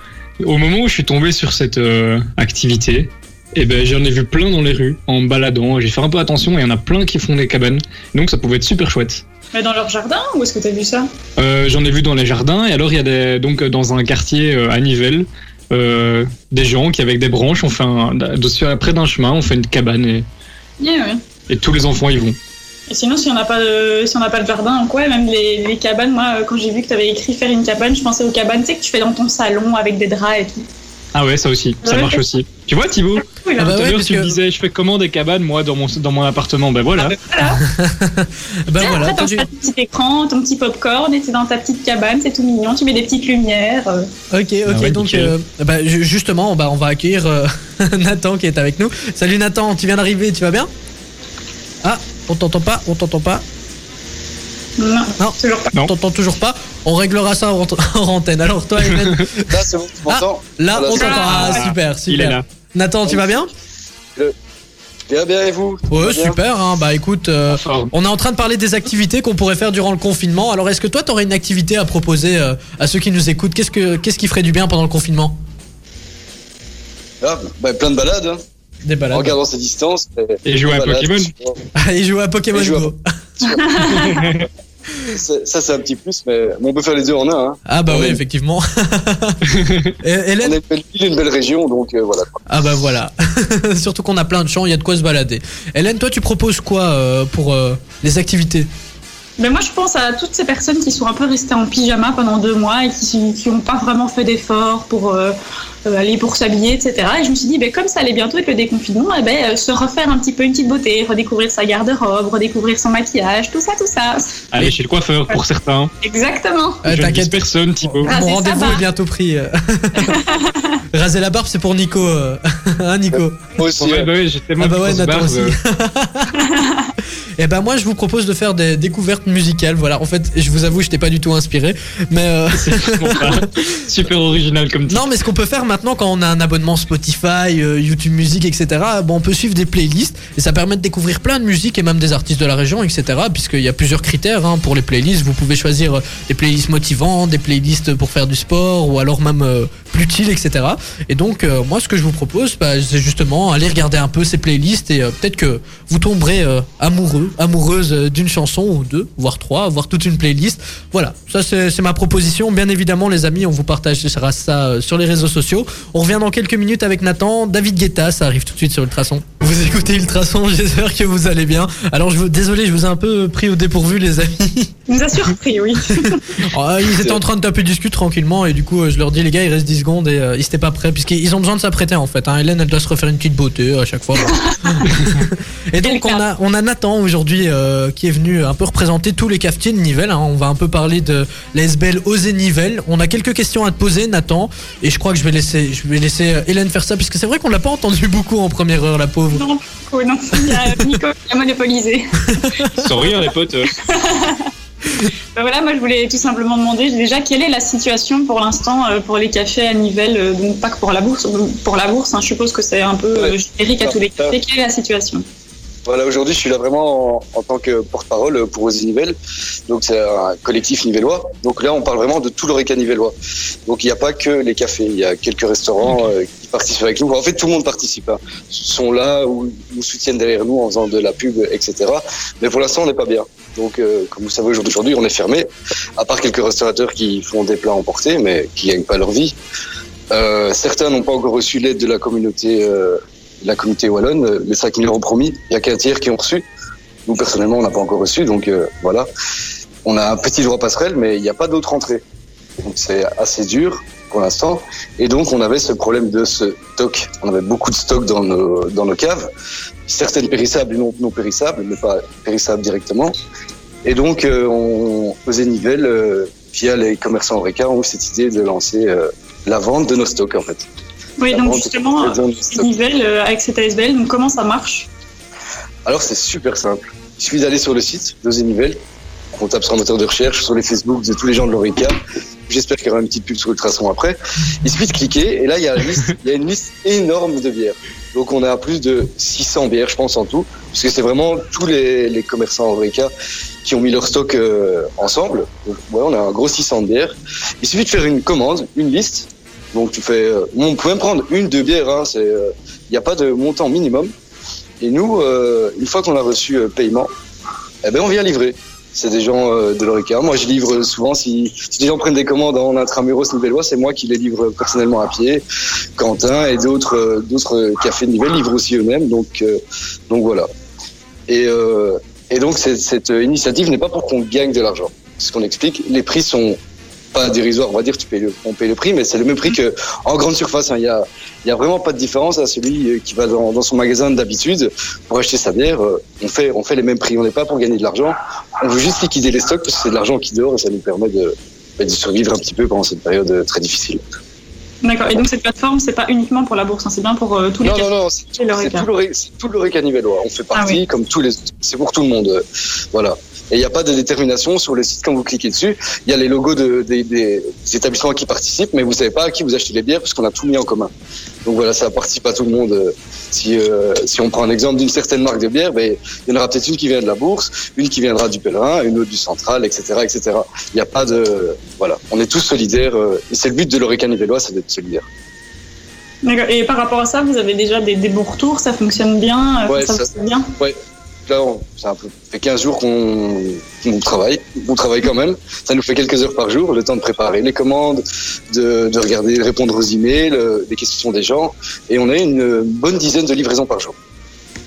Speaker 3: au moment où je suis tombé sur cette euh, activité, eh ben j'en ai vu plein dans les rues en me baladant. J'ai fait un peu attention et il y en a plein qui font des cabanes. Donc ça pouvait être super chouette.
Speaker 2: Mais dans leur jardin, où est-ce que t'as vu ça?
Speaker 3: Euh, J'en ai vu dans les jardins et alors il y a des, donc dans un quartier euh, à Nivelles euh, des gens qui avec des branches on fait un, dessus près d'un chemin on fait une cabane et,
Speaker 2: Yeah, ouais.
Speaker 3: et tous les enfants y vont.
Speaker 2: Et sinon, si on n'a pas de, si on pas de jardin, en quoi Même les, les cabanes, moi, euh, quand j'ai vu que t'avais écrit faire une cabane, je pensais aux cabanes, tu sais que tu fais dans ton salon avec des draps et tout.
Speaker 3: Ah ouais ça aussi ça
Speaker 2: Ouais.
Speaker 3: marche aussi. Tu vois Thibaut
Speaker 2: Cool,
Speaker 1: Ah bah
Speaker 3: tout à
Speaker 1: ouais,
Speaker 3: tu me disais je fais comment des cabanes moi dans mon dans mon appartement ben voilà.
Speaker 2: Voilà.
Speaker 1: Ben voilà,
Speaker 2: après,
Speaker 1: du-
Speaker 2: ton petit écran, ton petit popcorn, et t'es dans ta petite cabane, c'est tout mignon, tu mets des petites lumières. euh.
Speaker 1: Ok, ok,
Speaker 3: Ah ouais,
Speaker 1: donc euh, bah, ju- justement, bah, on va accueillir euh, Nathan qui est avec nous. Salut Nathan, tu viens d'arriver, tu vas bien? Ah, on t'entend pas, on t'entend pas,
Speaker 2: Non,
Speaker 1: Non.
Speaker 2: toujours pas.
Speaker 3: Non.
Speaker 1: on t'entend toujours pas. On réglera ça en, en antenne. Alors toi, Hélène,
Speaker 8: Là, c'est bon, tu m'entends
Speaker 1: là, on t'entend. Ah,
Speaker 3: Ah,
Speaker 1: super, super.
Speaker 3: Il est là.
Speaker 1: Nathan, tu vas bien
Speaker 8: Bien, bien, et vous
Speaker 1: Ouais, super. Hein, bah écoute, euh, on est en train de parler des activités qu'on pourrait faire durant le confinement. Alors, est-ce que toi, t'aurais une activité à proposer euh, à ceux qui nous écoutent Qu'est-ce que, qu'est-ce qui ferait du bien pendant le confinement
Speaker 8: Ah, bah, plein de balades, hein.
Speaker 1: Des
Speaker 8: en
Speaker 1: balades.
Speaker 8: regardant ses distances.
Speaker 3: Et jouer à
Speaker 8: balades,
Speaker 3: Pokémon.
Speaker 1: Et jouer à Pokémon
Speaker 8: Et jouer à
Speaker 1: Go.
Speaker 8: Ça, c'est un petit plus, mais on peut faire les deux en un. Hein.
Speaker 1: Ah bah oui,
Speaker 8: est-
Speaker 1: effectivement. Et- Hélène
Speaker 8: On a une belle ville, une belle région, donc euh, voilà. quoi.
Speaker 1: Ah bah voilà. Surtout qu'on a plein de champs, il y a de quoi se balader. Hélène, toi tu proposes quoi euh, pour euh, les activités?
Speaker 2: Mais moi, je pense à toutes ces personnes qui sont un peu restées en pyjama pendant deux mois et qui n'ont pas vraiment fait d'efforts pour euh, euh, aller pour s'habiller, etc. Et je me suis dit, ben, comme ça allait bientôt avec le déconfinement, eh ben, euh, se refaire un petit peu une petite beauté, redécouvrir sa garde-robe, redécouvrir son maquillage, tout ça, tout ça.
Speaker 3: Aller chez le coiffeur pour certains.
Speaker 2: Exactement.
Speaker 1: Euh,
Speaker 3: je ne vise
Speaker 1: T'inquiète,
Speaker 3: personne Thibaut.
Speaker 2: Ah,
Speaker 1: mon rendez-vous
Speaker 2: bah.
Speaker 1: est bientôt pris. Raser la barbe, c'est pour Nico. hein Nico
Speaker 8: Moi aussi,
Speaker 3: Ouais, bah ouais, j'ai tellement
Speaker 1: Ah bah ouais,
Speaker 3: barbes,
Speaker 1: aussi. Et ben moi je vous propose de faire des découvertes musicales. Voilà, en fait, je vous avoue, je t'ai pas du tout inspiré, mais euh,
Speaker 3: super original comme titre.
Speaker 1: Non, mais ce qu'on peut faire maintenant quand on a un abonnement Spotify, euh, YouTube Music, etc., bon, on peut suivre des playlists et ça permet de découvrir plein de musiques et même des artistes de la région, etc., puisqu'il y a plusieurs critères hein, pour les playlists. Vous pouvez choisir euh, des playlists motivantes, des playlists pour faire du sport ou alors même euh, plus chill, etc. Et donc, euh, moi, ce que je vous propose, bah, c'est justement aller regarder un peu ces playlists et euh, peut-être que vous tomberez euh, amoureux deux amoureuses euh, d'une chanson ou deux, voire trois, voire toute une playlist. Voilà, ça c'est ma proposition. Bien évidemment, les amis, on vous partagera ça euh, sur les réseaux sociaux. On revient dans quelques minutes avec Nathan, David Guetta, ça arrive tout de suite sur Ultrason. Vous écoutez Ultrason, j'espère que vous allez bien. Alors, je vous, désolé, je vous ai un peu pris au dépourvu, les amis.
Speaker 2: Il nous a surpris, oui.
Speaker 1: Oh, ils étaient en train de taper du tranquillement et du coup, euh, je leur dis, les gars, il reste 10 secondes et euh, ils étaient pas prêts puisqu'ils ont besoin de s'apprêter en fait. hein. Hélène, elle doit se refaire une petite beauté à chaque fois. et donc, on a, on a Nathan aujourd'hui euh, qui est venu un peu représenter tous les cafetiers de Nivelles. hein. On va un peu parler de la SBL Osez Nivelles. On a quelques questions à te poser, Nathan, et je crois que je vais laisser, je vais laisser euh, Hélène faire ça puisque c'est vrai qu'on l'a pas entendu beaucoup en première heure, la pauvre.
Speaker 2: Non, oh non, il y a Nico qui a monopolisé.
Speaker 3: Sans rire, les potes.
Speaker 2: Ben voilà, moi je voulais tout simplement demander déjà quelle est la situation pour l'instant euh, pour les cafés à Nivelles, donc pas que pour la bourse, pour la bourse, hein, je suppose que c'est un peu
Speaker 8: Ouais.
Speaker 2: générique à tous les cafés. Quelle est la situation?
Speaker 8: Voilà, aujourd'hui, je suis là vraiment en, en tant que porte-parole pour Osez Nivelles. Donc, c'est un collectif nivellois. Donc là, on parle vraiment de tout l'Oreca nivellois. Donc, il n'y a pas que les cafés. Il y a quelques restaurants euh, qui participent avec nous. En fait, tout le monde participe. Hein. Ils sont là ou nous soutiennent derrière nous en faisant de la pub, etc. Mais pour l'instant, on n'est pas bien. Donc, euh, comme vous savez, aujourd'hui, on est fermé. À part quelques restaurateurs qui font des plats emportés, mais qui gagnent pas leur vie. Euh, certains n'ont pas encore reçu l'aide de la communauté, euh, la communauté wallonne, euh, les 5 000 euros promis. Il y a qu'un tiers qui ont reçu. Nous, personnellement, on n'a pas encore reçu, donc euh, voilà. On a un petit droit passerelle, mais il n'y a pas d'autre entrée. Donc c'est assez dur pour l'instant. Et donc, on avait ce problème de stock. On avait beaucoup de stock dans nos, caves. Certaines périssables non, non périssables, mais pas périssables directement. Et donc, euh, on faisait Nivelles, euh, via les commerçants Oreca, eu cette idée de lancer la vente de nos stocks, en fait.
Speaker 2: Oui, donc justement,
Speaker 8: de
Speaker 2: euh, avec cette ASBL, donc comment ça marche
Speaker 8: Alors c'est super simple. Il suffit d'aller sur le site d'Osez Nivelles. On tape sur un moteur de recherche, sur les Facebook de tous les gens de l'Oreca. J'espère qu'il y aura une petite pub sur Ultrason après. Il suffit de cliquer et là il y a, une liste, il y a une liste énorme de bières. Donc on a plus de 600 bières, je pense en tout, parce que c'est vraiment tous les, les commerçants Oreca qui ont mis leur stock euh, ensemble. Donc ouais, on a un gros 600 de bières. Il suffit de faire une commande, une liste. Donc tu fais, euh, on même prendre une, deux bières. hein, c'est, euh, il n'y a pas de montant minimum. Et nous, euh, une fois qu'on a reçu euh, paiement, eh ben on vient livrer. C'est des gens euh, de l'Oreca. Moi, je livre souvent. Si, si des gens prennent des commandes en intramuros nivellois, c'est moi qui les livre personnellement à pied. Quentin et d'autres euh, d'autres cafés de Nivelles livrent aussi eux-mêmes. Donc euh, donc voilà. Et euh, et donc cette, cette initiative n'est pas pour qu'on gagne de l'argent. Ce qu'on explique. Les prix sont pas dérisoires, on va dire. Tu payes le, on paye le prix, mais c'est le même prix que en grande surface. hein. Il y a y a vraiment pas de différence à celui euh, qui va dans, dans son magasin d'habitude pour acheter sa bière. euh, On fait, on fait les mêmes prix. On n'est pas pour gagner de l'argent. On veut juste liquider les stocks parce que c'est de l'argent qui dort et ça nous permet de, bah, de survivre un petit peu pendant cette période euh, très difficile.
Speaker 2: D'accord. Et donc cette plateforme, c'est pas uniquement pour la bourse, hein, c'est bien pour euh, tous les
Speaker 8: Non, non, non, c'est tout tout l'Oreca nivellois. On fait partie,
Speaker 2: Ah oui.
Speaker 8: comme tous les c'est pour tout le monde. euh, Voilà. Et il n'y a pas de détermination sur le site quand vous cliquez dessus. Il y a les logos de, des, des établissements qui participent, mais vous savez pas à qui vous achetez les bières parce qu'on a tout mis en commun. Donc voilà, ça participe à tout le monde. euh, Si, euh, si on prend un exemple d'une certaine marque de bière, ben, il y en aura peut-être une qui vient de la bourse, une qui viendra du pèlerin, une autre du central, etc., etc. Il n'y a pas de, voilà. On est tous solidaires, euh, et c'est le but de l'Oreca nivellois, c'est d'être solidaire.
Speaker 2: D'accord. Et par rapport à ça, vous avez déjà des, des bons retours, ça fonctionne bien, euh,
Speaker 8: Ouais,
Speaker 2: ça,
Speaker 8: ça-
Speaker 2: fonctionne bien?
Speaker 8: Là, on- ça fait 15 jours qu'on travaille. On travaille quand même. Ça nous fait quelques heures par jour, le temps de préparer les commandes, de, de regarder, de répondre aux emails, euh, des questions des gens. Et on a une bonne dizaine de livraisons par jour.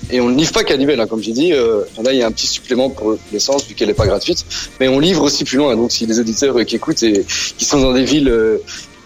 Speaker 8: Et on ne livre pas qu'à Nivelles, hein, comme j'ai dit. Euh, là, il y a un petit supplément pour l'essence, vu qu'elle n'est pas gratuite. Mais on livre aussi plus loin. Donc, si les auditeurs euh, qui écoutent et qui sont dans des villes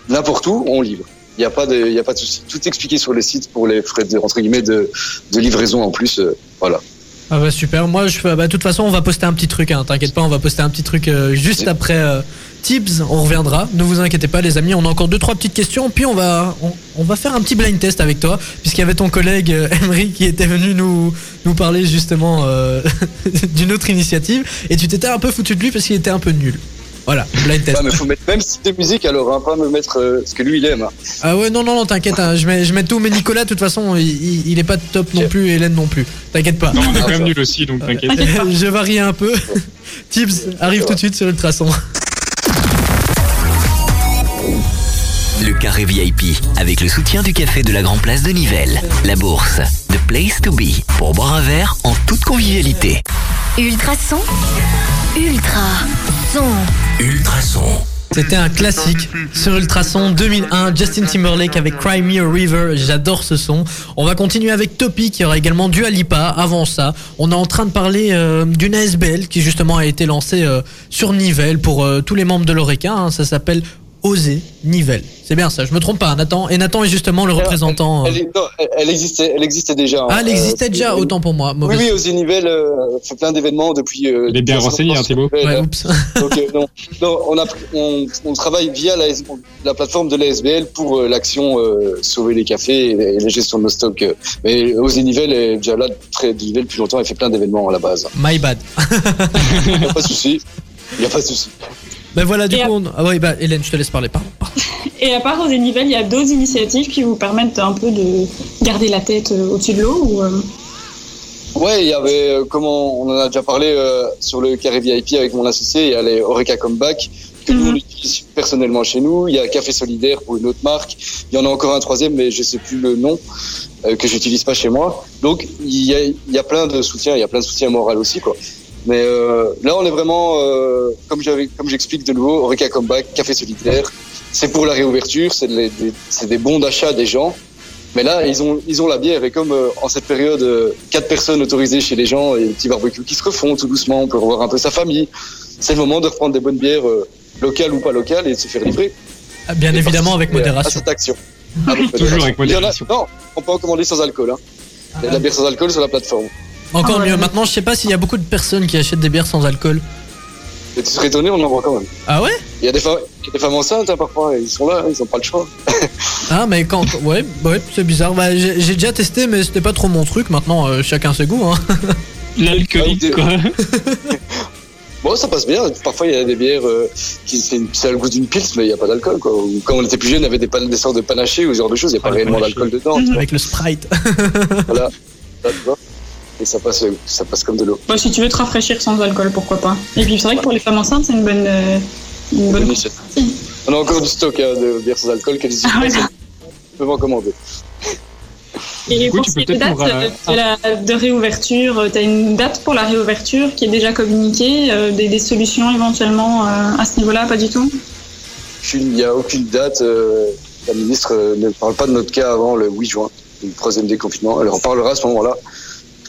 Speaker 8: n'importe où, on livre. Il n'y a pas de, il a pas de souci. Tout expliqué sur le site pour les frais de, entre guillemets, de, livraison en plus. voilà.
Speaker 1: Ah bah super, moi je fais, bah de toute façon on va poster un petit truc, hein, t'inquiète pas, on va poster un petit truc euh, juste après euh, Tips, on reviendra, ne vous inquiétez pas les amis, on a encore deux trois petites questions, puis on va, on, on va faire un petit blind test avec toi, puisqu'il y avait ton collègue euh, Emery qui était venu nous, nous parler justement euh, d'une autre initiative, et tu t'étais un peu foutu de lui parce qu'il était un peu nul. Voilà, blind test.
Speaker 8: Ouais, faut mettre même style de musique alors, hein, pas me mettre euh, ce que lui il aime. hein.
Speaker 1: Ah ouais, non, non, non, t'inquiète, hein, je, mets, je mets tout, mais Nicolas, de toute façon, il, il- il est pas top non plus, Hélène non plus, t'inquiète pas.
Speaker 3: Non, on est quand même nul aussi, donc t'inquiète.
Speaker 1: je varie un peu. Tips arrive tout de suite sur Ultrason.
Speaker 5: Le carré VIP, avec le soutien du café de la Grand Place de Nivelles. La bourse, The Place to Be, pour boire un verre en toute convivialité.
Speaker 6: Ultrason. Ultra son.
Speaker 7: Ultrason.
Speaker 1: C'était un classique sur Ultrason 2001, Justin Timberlake avec Cry Me a River. J'adore ce son. On va continuer avec Topic, qui aura également Dua Lipa. Avant ça, on est en train de parler euh, d'une ASBL qui justement a été lancée euh, sur Nivelles pour euh, tous les membres de l'ORECA. hein. Ça s'appelle Oser Nivelles. C'est bien ça, je me trompe pas, Nathan. Et Nathan est justement le représentant. euh,
Speaker 8: Elle, est- non, elle- elle existait, elle existait déjà. hein.
Speaker 1: Ah, elle existait
Speaker 8: Euh,
Speaker 1: déjà, autant pour moi.
Speaker 8: Oui, oui, aux Nivelles euh, fait plein d'événements depuis. euh,
Speaker 3: Il est bien renseigné, hein, Thibaut.
Speaker 8: sur
Speaker 1: Ouais,
Speaker 8: Nivelles.
Speaker 1: oups.
Speaker 8: Donc, euh, non, non, on, a, on, on travaille via la, la plateforme de l'ASBL pour euh, l'action euh, Sauver les cafés et, et les gestions de nos stocks. euh. Mais aux Nivelles est déjà là très Nivelles depuis longtemps. Elle fait plein d'événements à la base.
Speaker 1: My bad.
Speaker 8: Il n'y a pas de souci. Il n'y a pas de souci.
Speaker 1: Ben voilà, du
Speaker 2: Et
Speaker 1: coup, on... ah ouais, bah Hélène, je te laisse parler, pardon. pardon.
Speaker 2: Et à part aux Nivelles, il y a d'autres initiatives qui vous permettent un peu de garder la tête euh, au-dessus de l'eau ou, euh,
Speaker 8: Ouais, il y avait, euh, comment on en a déjà parlé euh, sur le carré VIP avec mon associé, il y a les Oreca Comeback que nous
Speaker 2: Mhm.
Speaker 8: on utilise personnellement chez nous. Il y a Café Solidaire pour une autre marque. Il y en a encore un troisième, mais je sais plus le nom euh, que j'utilise pas chez moi. Donc il y a, il y a plein de soutien, il y a plein de soutien moral aussi quoi. Mais euh, là, on est vraiment, euh, comme j'avais, comme j'explique de nouveau, Oreca Comeback, Café Solidaire. C'est pour la réouverture, c'est des, des- c'est des bons d'achat des gens. Mais là, ils ont, ils ont la bière et comme euh, en cette période, euh, quatre personnes autorisées chez les gens et des petits barbecues qui se refont tout doucement, on peut revoir un peu sa famille. C'est le moment de reprendre des bonnes bières euh, locales ou pas locales et de se faire livrer.
Speaker 1: Ah, Bien
Speaker 8: Et
Speaker 1: évidemment, avec
Speaker 8: participer à-
Speaker 1: modération.
Speaker 8: cette action. Avec
Speaker 3: Toujours avec
Speaker 8: a-
Speaker 3: modération.
Speaker 8: non, on peut en commander sans alcool. Hein. Il y a de la bière sans alcool sur la plateforme.
Speaker 1: Encore
Speaker 2: Ah ouais.
Speaker 1: mieux. Maintenant, je sais pas s'il y a beaucoup de personnes qui achètent des bières sans alcool.
Speaker 8: Et tu serais étonné, on en voit quand même.
Speaker 1: Ah ouais?
Speaker 8: Il y a des, femmes- des femmes enceintes hein, parfois, ils sont là, ils n'ont pas le choix.
Speaker 1: Ah, mais quand. Ouais, ouais, c'est bizarre. Bah, j'ai déjà testé, mais c'était pas trop mon truc. Maintenant, euh, chacun ses goûts. Hein.
Speaker 3: L'alcoolique, quoi.
Speaker 8: Bon, ça passe bien. Parfois, il y a des bières euh, qui c'est une- ça a le goût d'une pils, mais il n'y a pas d'alcool. quoi. Ou Quand on était plus jeune, il y avait des, pan- des sortes de panachés ou ce genre de choses. Il n'y a pas
Speaker 3: Ah, le
Speaker 8: réellement d'alcool dedans.
Speaker 1: Avec le Sprite.
Speaker 8: Voilà. Là, tu vois. Et ça passe, ça passe comme de l'eau.
Speaker 2: bah, si tu veux te rafraîchir sans alcool, pourquoi pas. Et puis c'est vrai que pour les femmes enceintes, c'est une bonne, euh, une bonne.
Speaker 8: On a encore du stock hein, de bières sans alcool que les
Speaker 2: Ah ouais.
Speaker 8: personnes peuvent en commander.
Speaker 2: Et
Speaker 3: Du coup,
Speaker 2: pour
Speaker 3: peut-être
Speaker 2: dates euh, de, la- de réouverture, tu as une date pour la réouverture qui est déjà communiquée, euh, des, des solutions éventuellement euh, à ce niveau-là, pas du tout?
Speaker 8: Il n'y a aucune date. euh, la ministre euh, ne parle pas de notre cas avant le 8 juin, le troisième déconfinement. Elle en parlera à ce moment-là.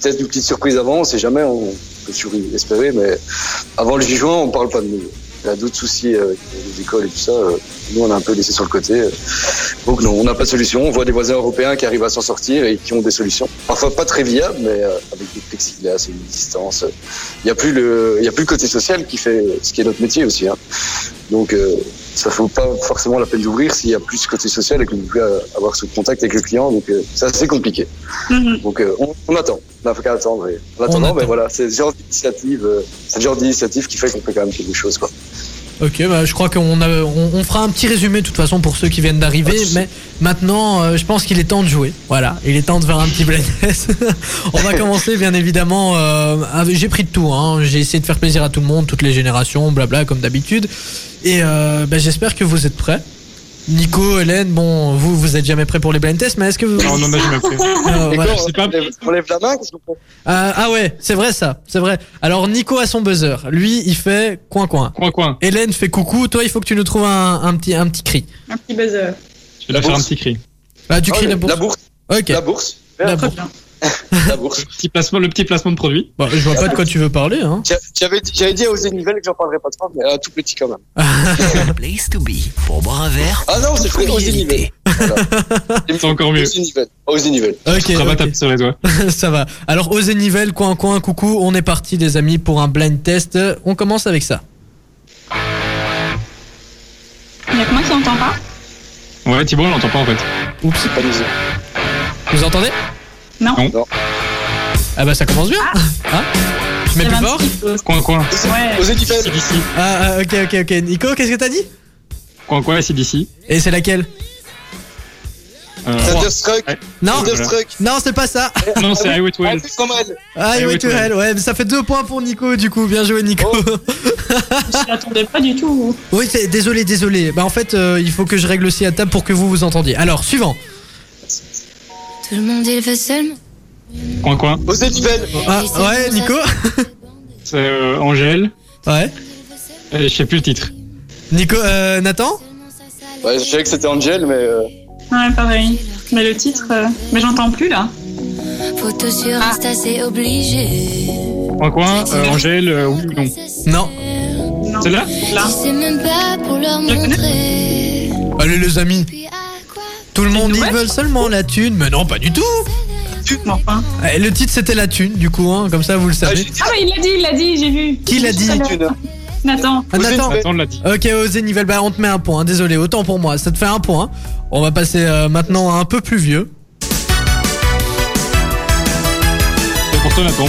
Speaker 8: Peut-être une petite surprise avant, on sait jamais, on peut espérer, mais avant le 8 juin, on parle pas de nous. Il y a d'autres soucis euh, les écoles et tout ça. euh, Nous, on a un peu laissé sur le côté. euh. Donc non, on n'a pas de solution. On voit des voisins européens qui arrivent à s'en sortir et qui ont des solutions. Parfois pas très viables, mais euh, avec des plexiglas et une distance. Il n'y a plus le, il a plus le côté social qui fait ce qui est notre métier aussi. Hein. Donc euh, ça faut pas forcément la peine d'ouvrir s'il y a plus ce côté social et ne peut plus euh, avoir ce contact avec le client. Donc euh, c'est assez compliqué.
Speaker 2: Mhm.
Speaker 8: Donc euh, on, on attend. On n'a qu'à attendre. Et en attendant,
Speaker 1: attend.
Speaker 8: mais voilà, c'est ce genre d'initiative, euh, c'est le genre d'initiative qui fait qu'on fait quand même quelque chose. Quoi.
Speaker 1: Ok, bah, je crois qu'on a- on, on fera un petit résumé de toute façon pour ceux qui viennent d'arriver. Mais maintenant, euh, je pense qu'il est temps de jouer. Voilà, il est temps de faire un petit blind test. on va commencer bien évidemment. euh, J'ai pris de tout. Hein. J'ai essayé de faire plaisir à tout le monde, toutes les générations, blabla, comme d'habitude. Et euh, bah, j'espère que vous êtes prêts. Nico, Hélène, bon, vous, vous êtes jamais prêts pour les blind tests, mais est-ce que vous.
Speaker 3: Non, on en a jamais.
Speaker 1: Euh, voilà.
Speaker 3: je sais pas.
Speaker 8: on, lève, la main, qu'est-ce qu'on fait?
Speaker 1: Euh, ah ouais, c'est vrai ça, c'est vrai. Alors Nico a son buzzer. Lui, il fait coin coin.
Speaker 3: Coin, coin.
Speaker 1: Hélène fait coucou. Toi, il faut que tu nous trouves un, un petit, un petit cri.
Speaker 2: Un petit buzzer.
Speaker 3: Je vais la
Speaker 8: La
Speaker 3: faire un
Speaker 8: bourse.
Speaker 3: petit cri.
Speaker 1: Ah, tu
Speaker 8: Ah
Speaker 1: cries
Speaker 8: ouais,
Speaker 1: la bourse.
Speaker 8: La bourse.
Speaker 1: Ok.
Speaker 8: La bourse.
Speaker 1: La bourse.
Speaker 8: La bourse.
Speaker 3: Petit placement, le petit placement de produit.
Speaker 1: Bon, je vois pas de quoi tu veux parler. Hein.
Speaker 8: J'avais- J'avais dit à Osé Nivelle que j'en parlerais pas trop, mais euh, tout petit quand même.
Speaker 5: Place to be. Pour boire un verre,
Speaker 8: Ah non, c'est Nivelle.
Speaker 5: éviter.
Speaker 8: Voilà.
Speaker 3: C'est encore mieux.
Speaker 8: Osé Nivelle. Osé Nivelle.
Speaker 1: Ok,
Speaker 3: Rabat
Speaker 1: ok.
Speaker 3: tape sur les doigts.
Speaker 1: ça va. Alors, osez Nivelle, coin coin, coucou. On est parti, les amis, pour un blind test. On commence avec ça.
Speaker 2: Il y a que moi qui n'entends pas?
Speaker 3: Ouais, Thibaut, on l'entend pas en fait.
Speaker 1: Oups.
Speaker 8: Pas nous.
Speaker 1: Vous entendez?
Speaker 2: Non.
Speaker 3: Non.
Speaker 1: Ah bah ça commence bien. Ah. Je mets
Speaker 2: C'est
Speaker 1: plus
Speaker 2: 26
Speaker 1: fort.
Speaker 3: Coin, coin.
Speaker 2: Ouais.
Speaker 8: Nivelle.
Speaker 3: CDC.
Speaker 1: Ah, ah, ok, ok, ok. Nico, qu'est-ce que t'as dit?
Speaker 3: Coin, coin, CDC.
Speaker 1: Et c'est laquelle?
Speaker 3: Euh,
Speaker 8: Thunderstruck.
Speaker 3: Ouais.
Speaker 1: Non.
Speaker 8: Thunderstruck.
Speaker 1: non, c'est pas ça.
Speaker 3: non, c'est Highway
Speaker 8: Ah,
Speaker 3: 12.
Speaker 8: c'est pas mal.
Speaker 1: Ah,
Speaker 3: Eh
Speaker 1: ouais,
Speaker 3: oui,
Speaker 1: to
Speaker 3: toi.
Speaker 1: hell. Ouais, mais ça fait deux points pour Nico, du coup. Bien joué, Nico.
Speaker 8: Oh.
Speaker 2: Je m'y attendais pas du tout.
Speaker 1: oui, c'est- désolé, désolé. Bah, en fait, euh, il faut que je règle aussi à table pour que vous vous entendiez. Alors, suivant.
Speaker 6: Tout le monde il veut seulement.
Speaker 3: Coin, coin.
Speaker 8: Osé Nivelle.
Speaker 1: Ah, ouais, Nico
Speaker 3: C'est euh, Angèle.
Speaker 1: Ouais.
Speaker 3: Et je sais plus le titre.
Speaker 1: Nico, euh, Nathan
Speaker 8: Ouais, je savais que c'était Angel, mais euh,
Speaker 2: Ouais, pareil. Mais le titre, euh, mais j'entends plus là.
Speaker 6: Photo sur Insta, c'est obligé.
Speaker 3: Coin coin, euh, Angèle, euh, oui ou non
Speaker 1: Non.
Speaker 2: Non.
Speaker 3: C'est là
Speaker 2: Là.
Speaker 6: Je sais même pas pour leur
Speaker 2: Je connais.
Speaker 6: montrer.
Speaker 1: Allez les amis,
Speaker 6: Puis
Speaker 1: tout le monde, ils
Speaker 2: Ouais.
Speaker 1: veulent seulement la thune. Mais non, pas du tout.
Speaker 2: Enfin.
Speaker 1: Eh, Le titre c'était la thune, du coup, hein, comme ça vous le
Speaker 8: ah,
Speaker 1: savez.
Speaker 2: Ah, mais il l'a dit, il l'a dit, j'ai vu.
Speaker 1: Qui l'a dit.
Speaker 2: Nathan.
Speaker 1: Ah, Nathan
Speaker 3: l'a dit.
Speaker 1: Ok, osez Nivelle, bah on te met un point, désolé, autant pour moi, ça te fait un point. On va passer euh, maintenant à un peu plus vieux.
Speaker 3: C'est pour toi, Nathan.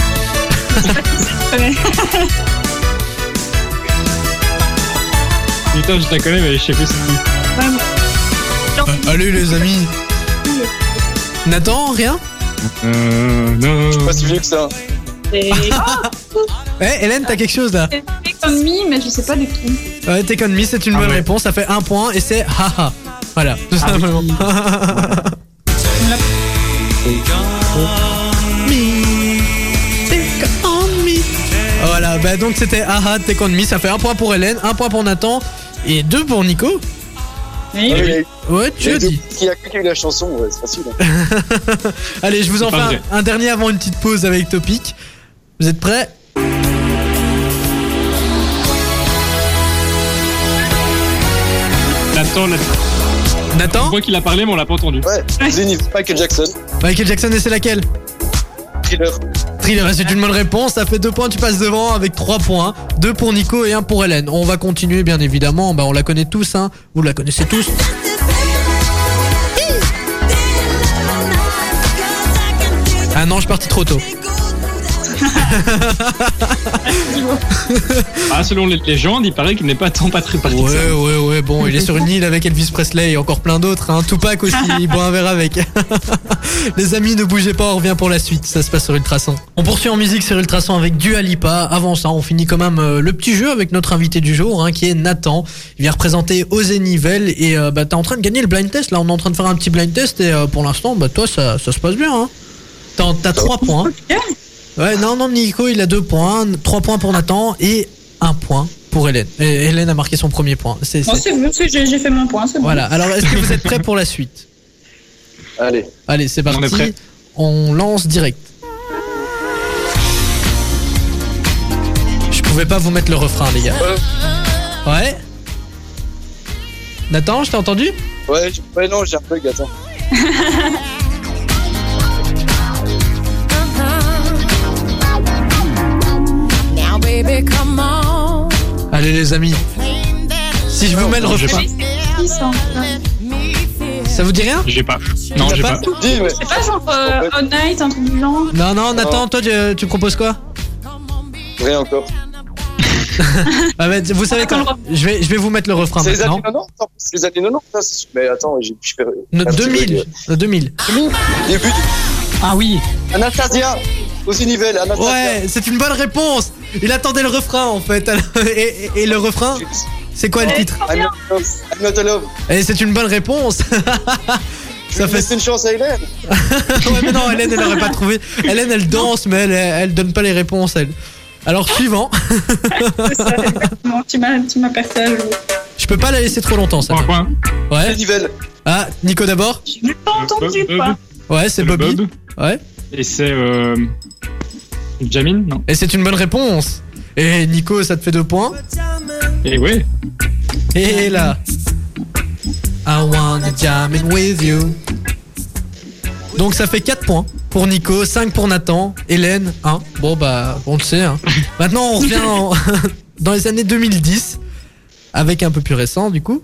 Speaker 3: Putain, je la connais, mais je sais plus c'est qui.
Speaker 1: Allez les amis. Nathan, rien
Speaker 3: Euh. Non.
Speaker 8: Je suis pas si vieux que ça.
Speaker 2: Et
Speaker 1: Eh, Hélène, t'as quelque chose là
Speaker 2: c'est comme me, mais je sais pas de qui.
Speaker 1: Ouais, t'es con me, c'est une
Speaker 3: Ah
Speaker 1: bonne
Speaker 3: ouais.
Speaker 1: réponse, ça fait un point et c'est haha. Voilà, tout
Speaker 3: Ah oui.
Speaker 1: simplement. Take on me. Voilà, bah donc c'était haha, take on me, ça fait un point pour Hélène, un point pour Nathan et deux pour Nico.
Speaker 2: Oui.
Speaker 8: Ouais,
Speaker 1: Ouais, tu.
Speaker 8: Qui a qui a eu la chanson, ouais, c'est facile. hein.
Speaker 1: Allez, je vous en fais un, dernier avant une petite pause avec Topic. Vous êtes prêts?
Speaker 3: Nathan, Nathan. Je
Speaker 1: Nathan
Speaker 3: crois qu'il a parlé, mais on l'a pas entendu.
Speaker 8: Ouais, Zenith, Michael Jackson,
Speaker 1: Michael Jackson et c'est laquelle?
Speaker 8: Thriller.
Speaker 1: C'est une bonne réponse, ça fait deux points, tu passes devant avec trois points. Deux pour Nico et un pour Hélène. On va continuer bien évidemment, bah, on la connaît tous, hein. vous la connaissez tous. Ah non, je suis parti trop tôt.
Speaker 3: Ah, selon les légendes, il paraît qu'il n'est pas tant pas très parti. ça.
Speaker 1: Ouais, ouais, ouais, bon, il est sur une île avec Elvis Presley et encore plein d'autres. Hein. Tupac aussi, il boit un verre avec. Les amis, ne bougez pas, on revient pour la suite. Ça se passe sur Ultrason. On poursuit en musique sur Ultrason avec Dua Lipa. Avant ça, on finit quand même euh, le petit jeu avec notre invité du jour, hein, qui est Nathan. Il vient représenter Osé Nivelle et euh, bah, t'es en train de gagner le blind test. Là, on est en train de faire un petit blind test et euh, pour l'instant, bah, toi, ça, ça se passe bien. Hein. T'as, t'as trois points. Ouais, non, non, Nico, il a deux points. Trois points pour Nathan et un point pour Hélène. Et Hélène a marqué son premier point. C'est,
Speaker 2: Bon,
Speaker 1: c'est-
Speaker 2: c'est bon, c'est- j'ai fait mon point, c'est bon.
Speaker 1: Voilà, alors est-ce que vous êtes prêts pour la suite
Speaker 8: Allez.
Speaker 1: Allez, c'est parti.
Speaker 3: On est prêt.
Speaker 1: On lance direct. Je pouvais pas vous mettre le refrain, les gars. Ouais Nathan, je t'ai entendu?
Speaker 8: Ouais, ouais, non, j'ai un bug, attends.
Speaker 1: Allez, les amis. Si je vous mets le refrain,
Speaker 2: ça
Speaker 1: vous dit rien?
Speaker 3: J'ai pas. Non, j'ai
Speaker 1: pas?
Speaker 2: C'est pas genre euh, All Night, un truc du genre?
Speaker 1: Non, non, Nathan, toi, tu, tu proposes quoi?
Speaker 8: Rien encore.
Speaker 1: Ah, bah, Vous savez quand je vais, je vais vous mettre le refrain
Speaker 8: C'est les années
Speaker 1: maintenant.
Speaker 8: 90 en plus, les années 90. ça, c'est- Mais attends, j'ai je petit
Speaker 1: 2000.
Speaker 8: bug.
Speaker 1: euh, 2000.
Speaker 8: Début.
Speaker 3: Ah oui.
Speaker 8: Anastasia Aux Nivelles, Anastasia.
Speaker 1: Ouais, c'est une bonne réponse. Il attendait le refrain en fait. Et, et- et le refrain, c'est quoi le titre
Speaker 8: I'm not love. I'm not love.
Speaker 1: Et c'est une bonne réponse. Ça fait
Speaker 8: une chance à Hélène.
Speaker 1: ouais, mais non, Hélène, elle aurait pas trouvé. Hélène, elle danse, mais elle, elle donne pas les réponses, elle. Alors, suivant.
Speaker 2: C'est ça, exactement. Tu m'as percé à.
Speaker 1: Je peux pas la laisser trop longtemps, ça.
Speaker 8: Les
Speaker 1: Ouais. Ah, Nico d'abord.
Speaker 2: Je l'ai pas entendu, quoi.
Speaker 1: Ouais, c'est Bobby.
Speaker 3: Bob.
Speaker 1: Ouais.
Speaker 3: Et c'est. Euh... Jamin Non.
Speaker 1: Et c'est une bonne réponse. Et Nico, ça te fait deux points.
Speaker 3: Et ouais.
Speaker 1: Et là. I wanna jam in with you. Donc ça fait 4 points pour Nico, 5 pour Nathan, Hélène, 1. Bon bah, on le sait. hein. Maintenant on revient en- dans les années 2010, avec un peu plus récent du coup.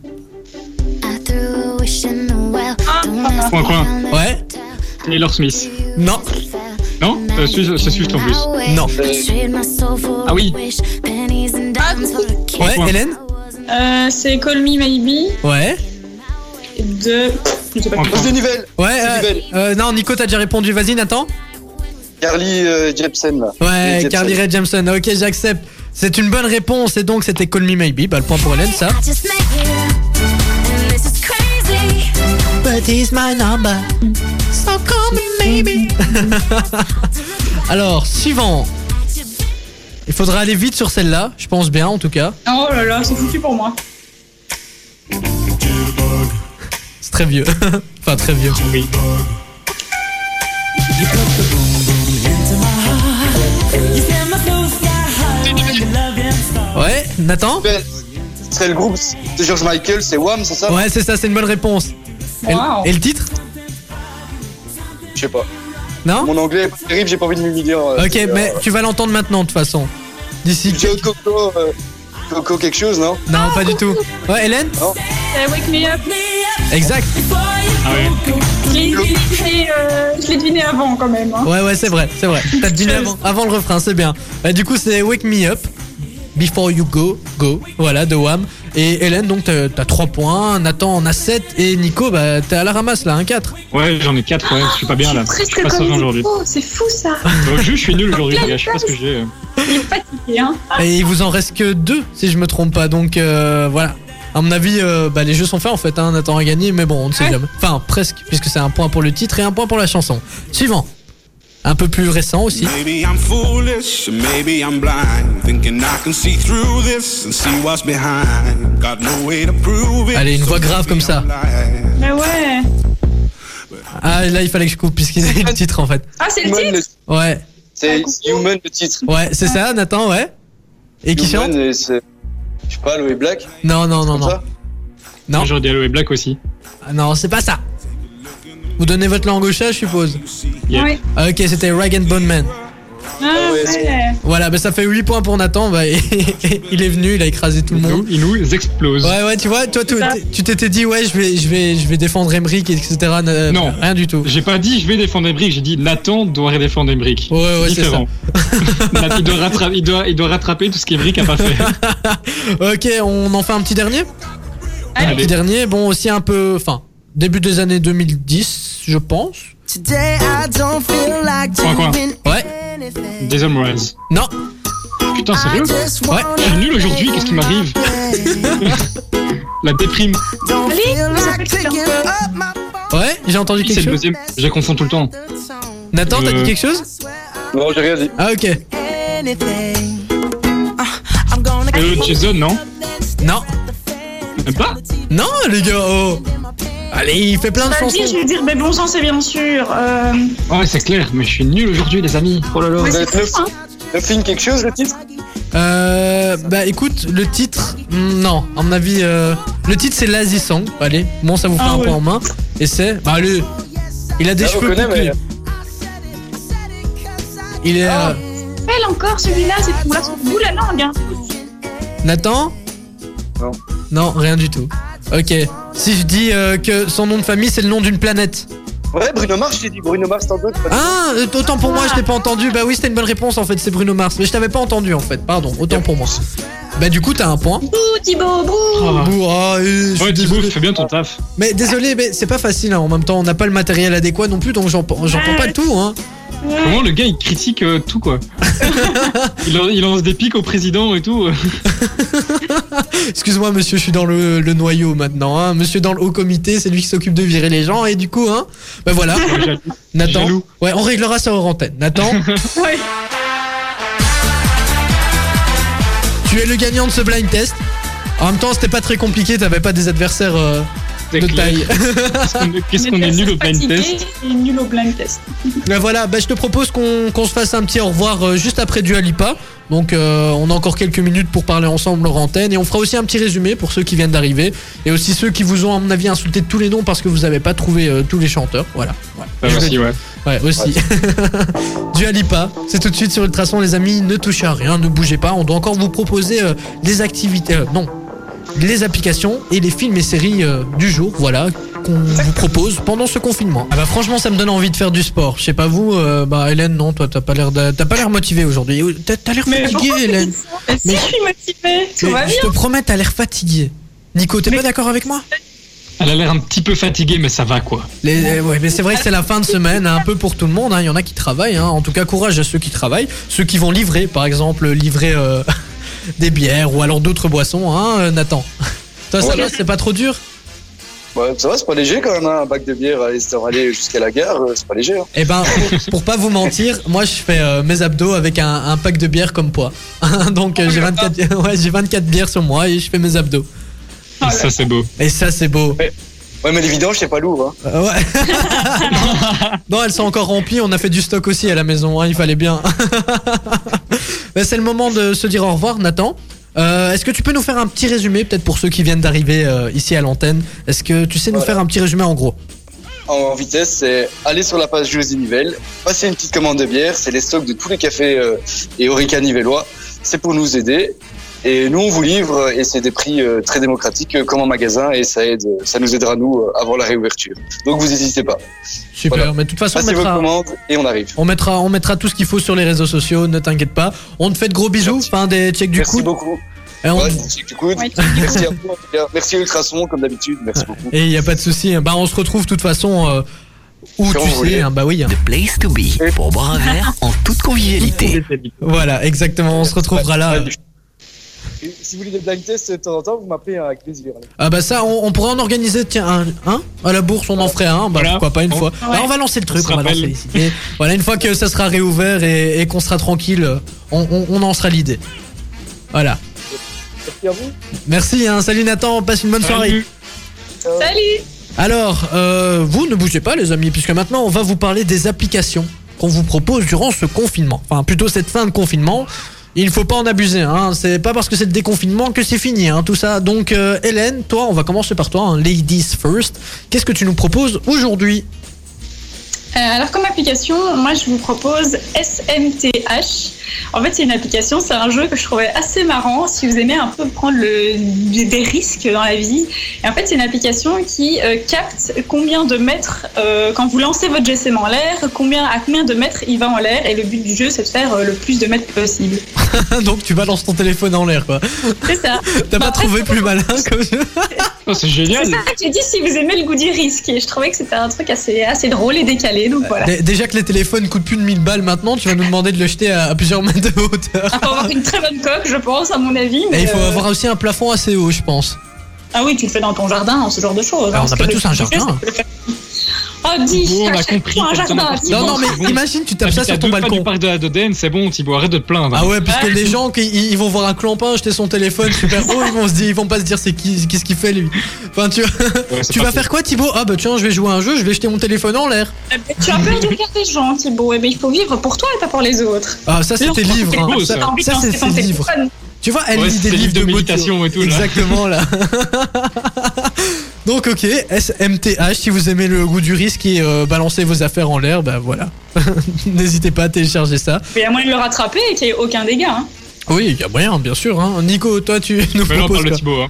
Speaker 6: How much
Speaker 1: Ouais.
Speaker 3: Taylor Smith.
Speaker 1: Non,
Speaker 3: Non euh, Swift en plus.
Speaker 1: Non.
Speaker 3: Ah oui.
Speaker 1: ouais,
Speaker 3: Point.
Speaker 1: Hélène
Speaker 2: Euh, c'est Call Me Maybe
Speaker 1: Ouais.
Speaker 2: de. Je sais pas.
Speaker 8: Aux Nivelles.
Speaker 1: Ouais, euh, euh, non, Nico, t'as déjà répondu, vas-y, Nathan
Speaker 8: Carly euh, Jepsen, là.
Speaker 1: Ouais,
Speaker 8: Jepsen.
Speaker 1: Carly Rae Jepsen, ok, j'accepte. C'est une bonne réponse, et donc c'était Call Me Maybe, bah le point pour Hélène, ça. But he's my number. So call me maybe. Alors, suivant. Il faudra aller vite sur celle-là, je pense bien en tout cas.
Speaker 2: Oh là là, c'est foutu pour moi.
Speaker 1: C'est très vieux. enfin, très vieux.
Speaker 3: Oui.
Speaker 1: Ouais, Nathan
Speaker 8: C'est le groupe de George Michael, c'est Wham, c'est ça?
Speaker 1: Ouais, c'est ça, c'est une bonne réponse. Et le titre?
Speaker 8: Je sais pas.
Speaker 1: Non
Speaker 8: Mon anglais est pas terrible, j'ai pas envie de m'humilier. euh,
Speaker 1: Ok,
Speaker 8: c'est,
Speaker 1: mais
Speaker 8: euh,
Speaker 1: tu vas l'entendre maintenant de toute façon. D'ici.
Speaker 8: Joe Coco, euh, Coco quelque chose, non
Speaker 1: Non, pas du tout. Ouais, Hélène
Speaker 2: Eh, wake me up.
Speaker 1: Exact.
Speaker 3: Ah ouais.
Speaker 2: Je l'ai je l'ai deviné, euh, je l'ai deviné avant quand même. hein.
Speaker 1: Ouais, ouais, c'est vrai, c'est vrai. T'as deviné avant, avant le refrain, c'est bien. Euh, du coup, c'est Wake Me Up. Before You Go, Go, voilà, de Wham. Et Hélène, donc t'as t'as 3 points, Nathan en a 7, et Nico, bah t'es à la ramasse là, un 4.
Speaker 3: Ouais, j'en ai 4, ouais. Je suis pas bien là.
Speaker 2: Je suis
Speaker 3: pas serein aujourd'hui.
Speaker 2: c'est fou ça.
Speaker 3: Donc, je, suis nul aujourd'hui, les gars. Je sais pas ce que j'ai. euh.
Speaker 2: Il est fatigué, hein.
Speaker 1: Et il vous en reste que 2, si je me trompe pas, donc euh, voilà. À mon avis, euh, bah, les jeux sont faits en fait, hein, Nathan a gagné, mais bon, on ne sait
Speaker 2: Ouais.
Speaker 1: jamais. Enfin, presque, puisque c'est un point pour le titre et un point pour la chanson. Suivant. Un peu plus récent aussi.
Speaker 9: Maybe I'm foolish, maybe I'm blind. Thinking I can see through this and see what's behind. Got no way to prove it.
Speaker 1: Allez, une voix grave comme ça.
Speaker 2: Mais ouais.
Speaker 1: Ah, là, il fallait que je coupe, puisqu'il y avait le titre en fait.
Speaker 2: Ah, c'est le
Speaker 8: Human,
Speaker 2: titre
Speaker 1: Ouais,
Speaker 8: C'est Human le titre.
Speaker 1: ouais, c'est ça, Nathan, ouais. Et qui chante.
Speaker 8: Je sais pas, Louis Black
Speaker 1: Non, non, non, non.
Speaker 8: ça
Speaker 1: Non.
Speaker 3: J'aurais dit Aloe Black aussi.
Speaker 1: Ah non, c'est pas ça. Vous donnez votre langue au chat, je suppose.
Speaker 3: Yeah.
Speaker 2: Oui.
Speaker 1: Ah, ok, c'était Rag and Bone Man.
Speaker 2: Ah,
Speaker 8: ouais.
Speaker 1: Voilà, bah ça fait 8 points pour Nathan. Bah, il est venu, il a écrasé tout le
Speaker 3: Il
Speaker 1: monde.
Speaker 3: nous, il nous explose.
Speaker 1: Ouais, ouais, tu vois, toi, tu t'étais dit, ouais, je vais, je vais, je vais défendre Emric, etc.
Speaker 3: Non.
Speaker 1: Rien du tout.
Speaker 3: J'ai pas dit je vais défendre Embrick, j'ai dit Nathan doit défendre Embrick.
Speaker 1: Ouais, ouais, c'est ça.
Speaker 3: Il, doit rattraper, il, doit, il doit rattraper tout ce qu'Embrick a pas fait.
Speaker 1: Ok, on en fait un petit dernier? Un
Speaker 2: Allez.
Speaker 1: petit dernier, bon, aussi un peu, enfin, début des années 2010, je pense.
Speaker 3: Quoi, quoi
Speaker 1: Ouais,
Speaker 3: Jason Mraz.
Speaker 1: non,
Speaker 3: Putain, sérieux
Speaker 1: ouais.
Speaker 3: Je suis nul aujourd'hui, qu'est-ce qui m'arrive La déprime.
Speaker 2: C'est
Speaker 1: Ouais, j'ai entendu
Speaker 3: C'est
Speaker 1: quelque
Speaker 3: le
Speaker 1: chose.
Speaker 3: deuxième. Je les confonds tout le temps.
Speaker 1: Nathan, t'as
Speaker 3: Euh.
Speaker 1: dit quelque chose
Speaker 8: Non, j'ai rien dit.
Speaker 1: Ah, ok.
Speaker 3: Euh, Jason, non
Speaker 1: Non,
Speaker 3: Même pas
Speaker 1: non, les gars, oh. Allez, il fait plein de chansons.
Speaker 2: je vais dire, mais bon sang, c'est bien sûr. Euh,
Speaker 3: Ouais, c'est clair, mais je suis nul aujourd'hui, les amis. Oh là là.
Speaker 2: mais
Speaker 8: Ça être
Speaker 2: fou, hein.
Speaker 8: Nothing quelque chose le titre?
Speaker 1: Euh, bah écoute, le titre, hmm, non, à mon avis, euh, le titre c'est Lazy Song. Allez, bon, ça vous fait
Speaker 2: Ah
Speaker 1: un
Speaker 2: ouais.
Speaker 1: point en main. Et c'est, bah allez, il a des
Speaker 8: Ah, on
Speaker 1: cheveux
Speaker 8: connaît,
Speaker 1: bouclés. Il est,
Speaker 8: Ah.
Speaker 1: euh,
Speaker 2: encore celui-là, c'est pour le la langue. Hein.
Speaker 1: Nathan?
Speaker 8: Non.
Speaker 1: Non, rien du tout. Ok, si je dis euh, que son nom de famille c'est le nom d'une planète.
Speaker 8: Ouais, Bruno Mars, je t'ai dit Bruno Mars pas dit
Speaker 1: Ah, euh, autant pour moi, je t'ai pas entendu. Bah oui, c'était une bonne réponse en fait, c'est Bruno Mars. Mais je t'avais pas entendu en fait, pardon, autant pour moi. Bah du coup, t'as un point.
Speaker 2: Bouh, Thibaut, bouh.
Speaker 3: Ah.
Speaker 1: Bouh, ah, euh, je suis
Speaker 3: Ouais, Thibaut,
Speaker 1: désolé.
Speaker 3: fais bien ton taf.
Speaker 1: Mais désolé, mais c'est pas facile hein. en même temps, on n'a pas le matériel adéquat non plus, donc j'en- j'entends pas tout hein.
Speaker 3: Comment le gars il critique euh, tout quoi il, lan- il lance des pics au président et tout.
Speaker 1: Excuse-moi monsieur, je suis dans le, le noyau maintenant, hein. Monsieur dans le haut comité, c'est lui qui s'occupe de virer les gens, et du coup, hein, bah voilà. Nathan.
Speaker 3: Jaloux.
Speaker 1: Ouais, on réglera ça hors antenne. Nathan,
Speaker 2: Ouais.
Speaker 1: tu es le gagnant de ce blind test. En même temps, c'était pas très compliqué, t'avais pas des adversaires euh, de
Speaker 3: clair.
Speaker 1: taille.
Speaker 3: Qu'est-ce qu'on est- nul au blind test
Speaker 2: nul au blind test.
Speaker 1: Mais voilà, bah, je te propose qu'on qu'on se fasse un petit au revoir euh, juste après du Alipa. Donc euh, on a encore quelques minutes pour parler ensemble hors antenne et on fera aussi un petit résumé pour ceux qui viennent d'arriver et aussi ceux qui vous ont à mon avis insulté de tous les noms parce que vous avez pas trouvé euh, tous les chanteurs. Voilà.
Speaker 3: Aussi,
Speaker 1: le-
Speaker 3: ouais.
Speaker 1: Ouais, aussi. du Alipa, c'est tout de suite sur Ultrason les amis, ne touchez à rien, ne bougez pas, on doit encore vous proposer euh, des activités, euh, non, les applications et les films et séries euh, du jour, voilà, qu'on vous propose pendant ce confinement. Ah bah franchement ça me donne envie de faire du sport, je sais pas vous, euh, bah Hélène non, toi t'as pas l'air t'as pas l'air motivé aujourd'hui, t'as t'as l'air fatiguée Hélène.
Speaker 2: Mais Si, je suis motivée. Tout
Speaker 1: je te promets t'as l'air fatiguée. Nico, t'es
Speaker 2: Mais-
Speaker 1: pas d'accord avec moi?
Speaker 3: Elle a l'air un petit peu fatiguée, mais ça va quoi.
Speaker 1: Les- euh, ouais, mais c'est vrai que c'est la fin de semaine, un peu pour tout le monde. hein. Il y en a qui travaillent. hein. En tout cas, courage à ceux qui travaillent. Ceux qui vont livrer, par exemple, livrer euh, des bières ou alors d'autres boissons. Hein, euh, Nathan Toi, ça va C'est pas trop dur?
Speaker 8: Ouais, ça va, c'est pas léger quand même, hein, un bac de bière, aller, se aller jusqu'à la gare, euh, c'est pas léger. Hein.
Speaker 1: Eh ben, pour, pour pas vous mentir, moi je fais euh, mes abdos avec un, un pack de bière comme poids. Donc euh, j'ai 24, ouais, j'ai 24 bières sur moi et je fais mes abdos.
Speaker 3: Ça, c'est beau.
Speaker 1: Et ça c'est beau.
Speaker 8: Ouais, mais les vidanges, c'est pas lourd. Hein.
Speaker 1: Euh, ouais. non, elles sont encore remplies. On a fait du stock aussi à la maison. hein, il fallait bien. C'est le moment de se dire au revoir, Nathan. Euh, Est-ce que tu peux nous faire un petit résumé, peut-être pour ceux qui viennent d'arriver euh, ici à l'antenne? Est-ce que tu sais nous
Speaker 8: Voilà.
Speaker 1: faire un petit résumé en gros?
Speaker 8: En vitesse, c'est aller sur la page José Nivelle, passer une petite commande de bière, c'est les stocks de tous les cafés euh, et Orica nivellois. C'est pour nous aider. Et nous, on vous livre et c'est des prix euh, très démocratiques euh, comme en magasin et ça aide, ça nous aidera nous euh, avant la réouverture. Donc vous n'hésitez pas.
Speaker 1: Super.
Speaker 8: Voilà.
Speaker 1: Mais de toute façon, on
Speaker 8: Passez vos
Speaker 1: mettra,
Speaker 8: commandes et on arrive.
Speaker 1: on mettra, on mettra tout ce qu'il faut sur les réseaux sociaux. Ne t'inquiète pas. On te fait de gros bisous.
Speaker 8: Gentil.
Speaker 1: Enfin, des checks du
Speaker 8: Merci
Speaker 1: coude.
Speaker 8: beaucoup.
Speaker 1: Et on-
Speaker 8: Ouais.
Speaker 2: Ouais,
Speaker 8: Merci à vous en tout cas. Merci Ultrason comme d'habitude. Merci beaucoup.
Speaker 1: Et il y a pas de souci. Bah, on se retrouve de toute façon euh, où
Speaker 8: Quand
Speaker 1: tu
Speaker 8: vous
Speaker 1: sais.
Speaker 8: voulez.
Speaker 1: hein, bah oui. hein.
Speaker 5: The place to be pour boire un verre en toute convivialité.
Speaker 1: Voilà, exactement. On se retrouvera là.
Speaker 8: Ouais, Et Si vous voulez des blind tests de temps en temps, vous m'appelez avec plaisir.
Speaker 1: Ah bah ça, on, on pourrait en organiser, tiens, un, un à la bourse, on en ferait un, bah
Speaker 3: Voilà.
Speaker 1: pourquoi pas une
Speaker 3: On-
Speaker 1: fois. Bah, on va lancer le truc, on va lancer les. Voilà, une fois que ça sera réouvert et, et qu'on sera tranquille, on, on, on en sera l'idée. Voilà.
Speaker 8: Merci à vous.
Speaker 1: Merci, hein, salut Nathan, passe une bonne soirée.
Speaker 3: Salut.
Speaker 2: Salut
Speaker 1: Alors, euh, vous ne bougez pas les amis, puisque maintenant on va vous parler des applications qu'on vous propose durant ce confinement. Enfin, plutôt cette fin de confinement. Il ne faut pas en abuser, hein. c'est pas parce que c'est le déconfinement que c'est fini, hein, tout ça. Donc, euh, Hélène, toi, on va commencer par toi, hein, Ladies First. Qu'est-ce que tu nous proposes aujourd'hui?
Speaker 2: Alors comme application, moi je vous propose SMTH. En fait c'est une application, c'est un jeu que je trouvais assez marrant si vous aimez un peu prendre le, des risques dans la vie. Et en fait c'est une application qui euh, capte combien de mètres, euh, quand vous lancez votre GSM en l'air, combien, à combien de mètres il va en l'air. Et le but du jeu c'est de faire euh, le plus de mètres possible.
Speaker 1: Donc, tu balances ton téléphone en l'air, quoi.
Speaker 2: C'est ça.
Speaker 1: T'as
Speaker 2: Bah,
Speaker 1: pas trouvé
Speaker 2: c'est
Speaker 1: plus malin comme jeu
Speaker 3: Oh, c'est
Speaker 2: C'est
Speaker 3: génial.
Speaker 2: ça que j'ai dit si vous aimez le goût du risque. Et je trouvais que c'était un truc assez, assez drôle et décalé. Donc voilà.
Speaker 1: Dé- Déjà que les téléphones coûtent plus de 1000 balles maintenant, tu vas nous demander de le jeter à, à plusieurs mètres de hauteur.
Speaker 2: Il faut avoir une très bonne coque, je pense, à mon avis.
Speaker 1: Et
Speaker 2: mais,
Speaker 1: il faut
Speaker 2: euh,
Speaker 1: avoir aussi un plafond assez haut, je pense.
Speaker 2: Ah oui, tu le fais dans ton jardin, ce genre de choses.
Speaker 1: Ah,
Speaker 2: hein,
Speaker 1: on n'a pas tous un jardin.
Speaker 2: c'est. Oh, dis,
Speaker 3: Bon, on a compris,
Speaker 2: un jardin.
Speaker 1: Non, non, mais
Speaker 3: c'est bon.
Speaker 1: imagine, tu tapes ça sur ton
Speaker 3: pas du
Speaker 1: balcon.
Speaker 3: parc de la Dodène, c'est bon, Thibaut, arrête de te plaindre.
Speaker 1: Ah ouais, parce que les gens qui ils ils vont voir un clampin jeter son téléphone super haut, ils vont se dire, ils vont pas se dire c'est qui, qu'est-ce qu'il fait lui. Enfin, tu,
Speaker 3: Ouais, c'est
Speaker 1: tu vas faire quoi, Thibaut? Ah bah tiens, je vais jouer à un jeu, je vais jeter mon téléphone en l'air.
Speaker 2: Eh ben, Tu as peur du regard des gens, Thibaut. Eh ben, il faut vivre pour toi et pas pour les autres.
Speaker 1: Ah ça c'était
Speaker 2: Lorsque
Speaker 1: livre.
Speaker 2: t'es
Speaker 1: hein.
Speaker 3: beau,
Speaker 1: Ça, c'est
Speaker 2: ton
Speaker 1: c'est livre.
Speaker 2: téléphone.
Speaker 1: Tu vois, elle
Speaker 3: Ouais,
Speaker 1: lit des livres de,
Speaker 3: de méditation et tout, là.
Speaker 1: Exactement là. Donc ok, SMTH, si vous aimez le goût du risque et euh, balancer vos affaires en l'air, bah voilà. N'hésitez pas à télécharger ça.
Speaker 2: Mais il y a moyen de le rattraper et qu'il n'y ait aucun dégât. hein.
Speaker 1: Oui, il y a moyen, bien sûr. Hein. Nico, toi tu nous
Speaker 3: Mais là, on
Speaker 1: proposes
Speaker 3: parle de
Speaker 1: quoi
Speaker 3: Thibaut.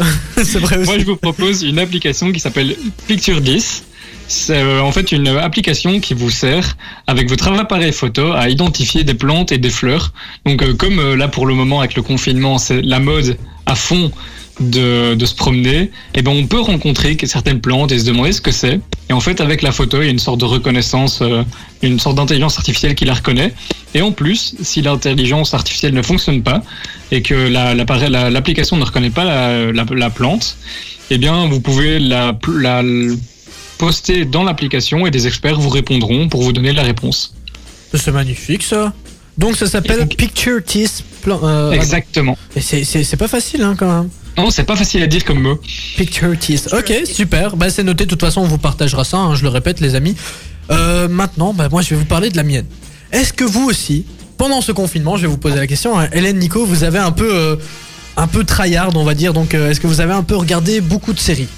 Speaker 3: hein.
Speaker 1: C'est vrai aussi.
Speaker 3: Moi, je vous propose une application qui s'appelle Picture 10. C'est euh, en fait une application qui vous sert, avec votre appareil photo, à identifier des plantes et des fleurs. Donc, euh, comme euh, là, pour le moment, avec le confinement, c'est la mode à fond de, de se promener, et ben on peut rencontrer certaines plantes et se demander ce que c'est. Et en fait, avec la photo, il y a une sorte de reconnaissance, euh, une sorte d'intelligence artificielle qui la reconnaît. Et en plus, si l'intelligence artificielle ne fonctionne pas et que la- l'appareil- la- l'application ne reconnaît pas la, la- la plante, eh bien, vous pouvez la, la- poster dans l'application et des experts vous répondront pour vous donner la réponse.
Speaker 1: C'est magnifique ça. Donc ça s'appelle
Speaker 3: donc-
Speaker 1: Picture Tease. Plan- euh,
Speaker 3: Exactement.
Speaker 1: Et c'est- pas facile hein, quand même.
Speaker 3: Non, c'est pas facile à dire comme mot.
Speaker 1: Picture Tease. Ok, super. Bah c'est noté. De toute façon, on vous partagera ça. hein, je le répète, les amis. Euh, maintenant, bah, moi, je vais vous parler de la mienne. Est-ce que vous aussi, pendant ce confinement, je vais vous poser la question, hein, Hélène, Nico, vous avez un peu, euh, un peu tryhard, on va dire. Donc, est-ce que vous avez un peu regardé beaucoup de séries?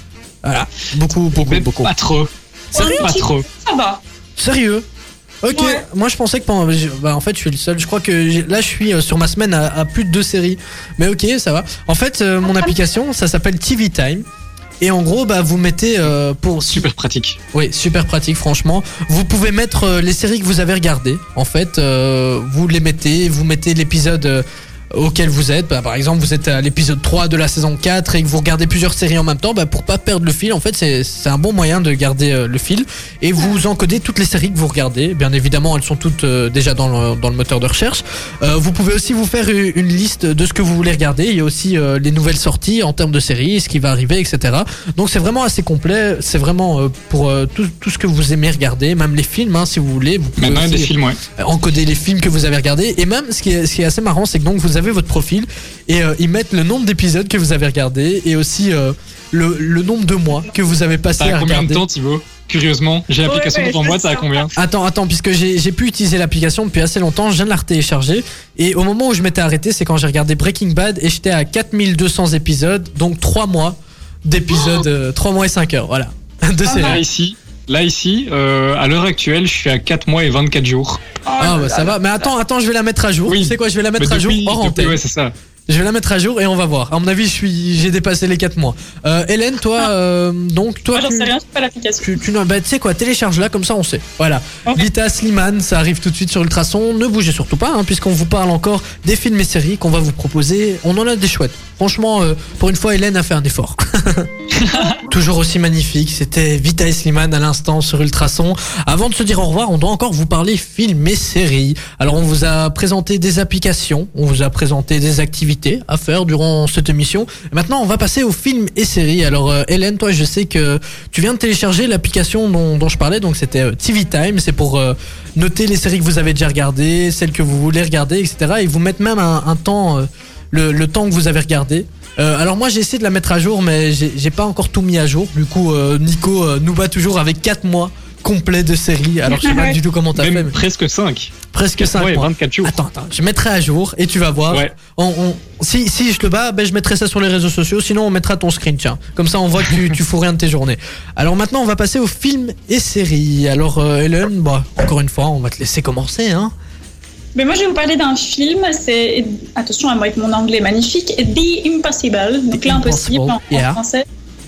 Speaker 1: Voilà, beaucoup, beaucoup, beaucoup.
Speaker 3: pas trop.
Speaker 1: Sérieux
Speaker 3: Pas trop.
Speaker 2: Ça va.
Speaker 1: Sérieux? Ok,
Speaker 2: Ouais.
Speaker 1: moi je pensais que pendant. je- Bah, en fait, je suis le seul. Je crois que j'ai- là, je suis euh, sur ma semaine à, à plus de deux séries. Mais ok, ça va. En fait, euh, mon application, ça s'appelle TV Time. Et en gros, bah, vous mettez euh, pour.
Speaker 3: Super pratique.
Speaker 1: Oui, super pratique, franchement. Vous pouvez mettre euh, les séries que vous avez regardées. En fait, euh, vous les mettez, vous mettez l'épisode. Auquel vous êtes. Bah, par exemple, vous êtes à l'épisode 3 de la saison 4 et que vous regardez plusieurs séries en même temps, bah, pour pas perdre le fil, en fait, c'est un bon moyen de garder euh, le fil. Et vous encodez toutes les séries que vous regardez. Bien évidemment, elles sont toutes euh, déjà dans le, dans le moteur de recherche. Euh, vous pouvez aussi vous faire une une liste de ce que vous voulez regarder. Il y a aussi les nouvelles sorties en termes de séries, ce qui va arriver, etc. Donc c'est vraiment assez complet. C'est vraiment pour tout, tout ce que vous aimez regarder, même les films, hein, si vous voulez. Vous pouvez
Speaker 3: Maintenant, il y a des
Speaker 1: aussi,
Speaker 3: films, ouais.
Speaker 1: encoder les films que vous avez regardés. Et même, ce qui est, ce qui est assez marrant, c'est que donc vous avez votre profil et euh, ils mettent le nombre d'épisodes que vous avez regardé et aussi euh, le, le nombre de mois que vous avez passé à
Speaker 3: combien de
Speaker 1: regarder.
Speaker 3: temps, Thibaut Curieusement, j'ai l'application
Speaker 2: ouais,
Speaker 3: devant moi, t'as combien
Speaker 1: Attends, attends, puisque j'ai pu utiliser l'application depuis assez longtemps, je viens de la retélécharger. Et au moment où je m'étais arrêté, c'est quand j'ai regardé Breaking Bad et j'étais à 4200 épisodes, donc 3 mois d'épisodes, 3 mois et 5 heures, voilà. De série.
Speaker 3: Là ici, là ici, euh, à l'heure actuelle, je suis à 4 mois et 24 jours.
Speaker 1: Ah bah ça va, mais attends, attends, je vais la mettre à jour.
Speaker 3: Oui.
Speaker 1: Tu sais quoi, je vais la mettre
Speaker 3: Mais
Speaker 1: à jour
Speaker 3: depuis-
Speaker 1: hors
Speaker 3: depuis-
Speaker 1: antenne.
Speaker 3: ouais, c'est ça.
Speaker 1: Je vais la mettre à jour et on va voir. À mon avis, je suis, j'ai dépassé les 4 mois. Euh, Hélène, toi, euh, donc toi,
Speaker 2: Moi, j'en
Speaker 1: tu,
Speaker 2: sais rien, je pas l'application.
Speaker 1: tu, tu bah, tu sais quoi, télécharge-la comme ça, on sait. Voilà.
Speaker 2: Ok.
Speaker 1: Vita Slimane, ça arrive tout de suite sur Ultrason. Ne bougez surtout pas, hein, puisqu'on vous parle encore des films et séries qu'on va vous proposer. On en a des chouettes. Franchement, euh, pour une fois, Hélène a fait un effort. Toujours aussi magnifique, c'était Vita et Slimane à l'instant sur Ultrason. Avant de se dire au revoir, on doit encore vous parler films et séries. Alors on vous a présenté des applications, on vous a présenté des activités à faire durant cette émission. Maintenant on va passer aux films et séries. Alors euh, Hélène, toi je sais que tu viens de télécharger l'application dont, je parlais, donc c'était euh, TV Time, c'est pour euh, noter les séries que vous avez déjà regardées, celles que vous voulez regarder, etc. Et vous mettre même un, temps, le, temps que vous avez regardé. Alors moi j'ai essayé de la mettre à jour mais j'ai pas encore tout mis à jour. Du coup Nico nous bat toujours avec 4 mois complets de séries. Alors je sais pas du tout comment t'as fait. Mais
Speaker 3: presque 5.
Speaker 1: presque 5
Speaker 3: Ouais,
Speaker 1: mois.
Speaker 3: 24 jours.
Speaker 1: Attends, attends, je mettrai à jour et tu vas voir.
Speaker 3: Ouais.
Speaker 1: On, on- si, si je te bats, ben, je mettrai ça sur les réseaux sociaux. Sinon, on mettra ton screen, tiens. Comme ça, on voit que tu, tu fous rien de tes journées. Alors maintenant, on va passer aux films et séries. Alors, euh, Hélène, bah, encore une fois, on va te laisser commencer. Hein.
Speaker 2: Mais moi, je vais vous parler d'un film. C'est attention à moi avec mon anglais magnifique, The Impossible, donc l'impossible en, français.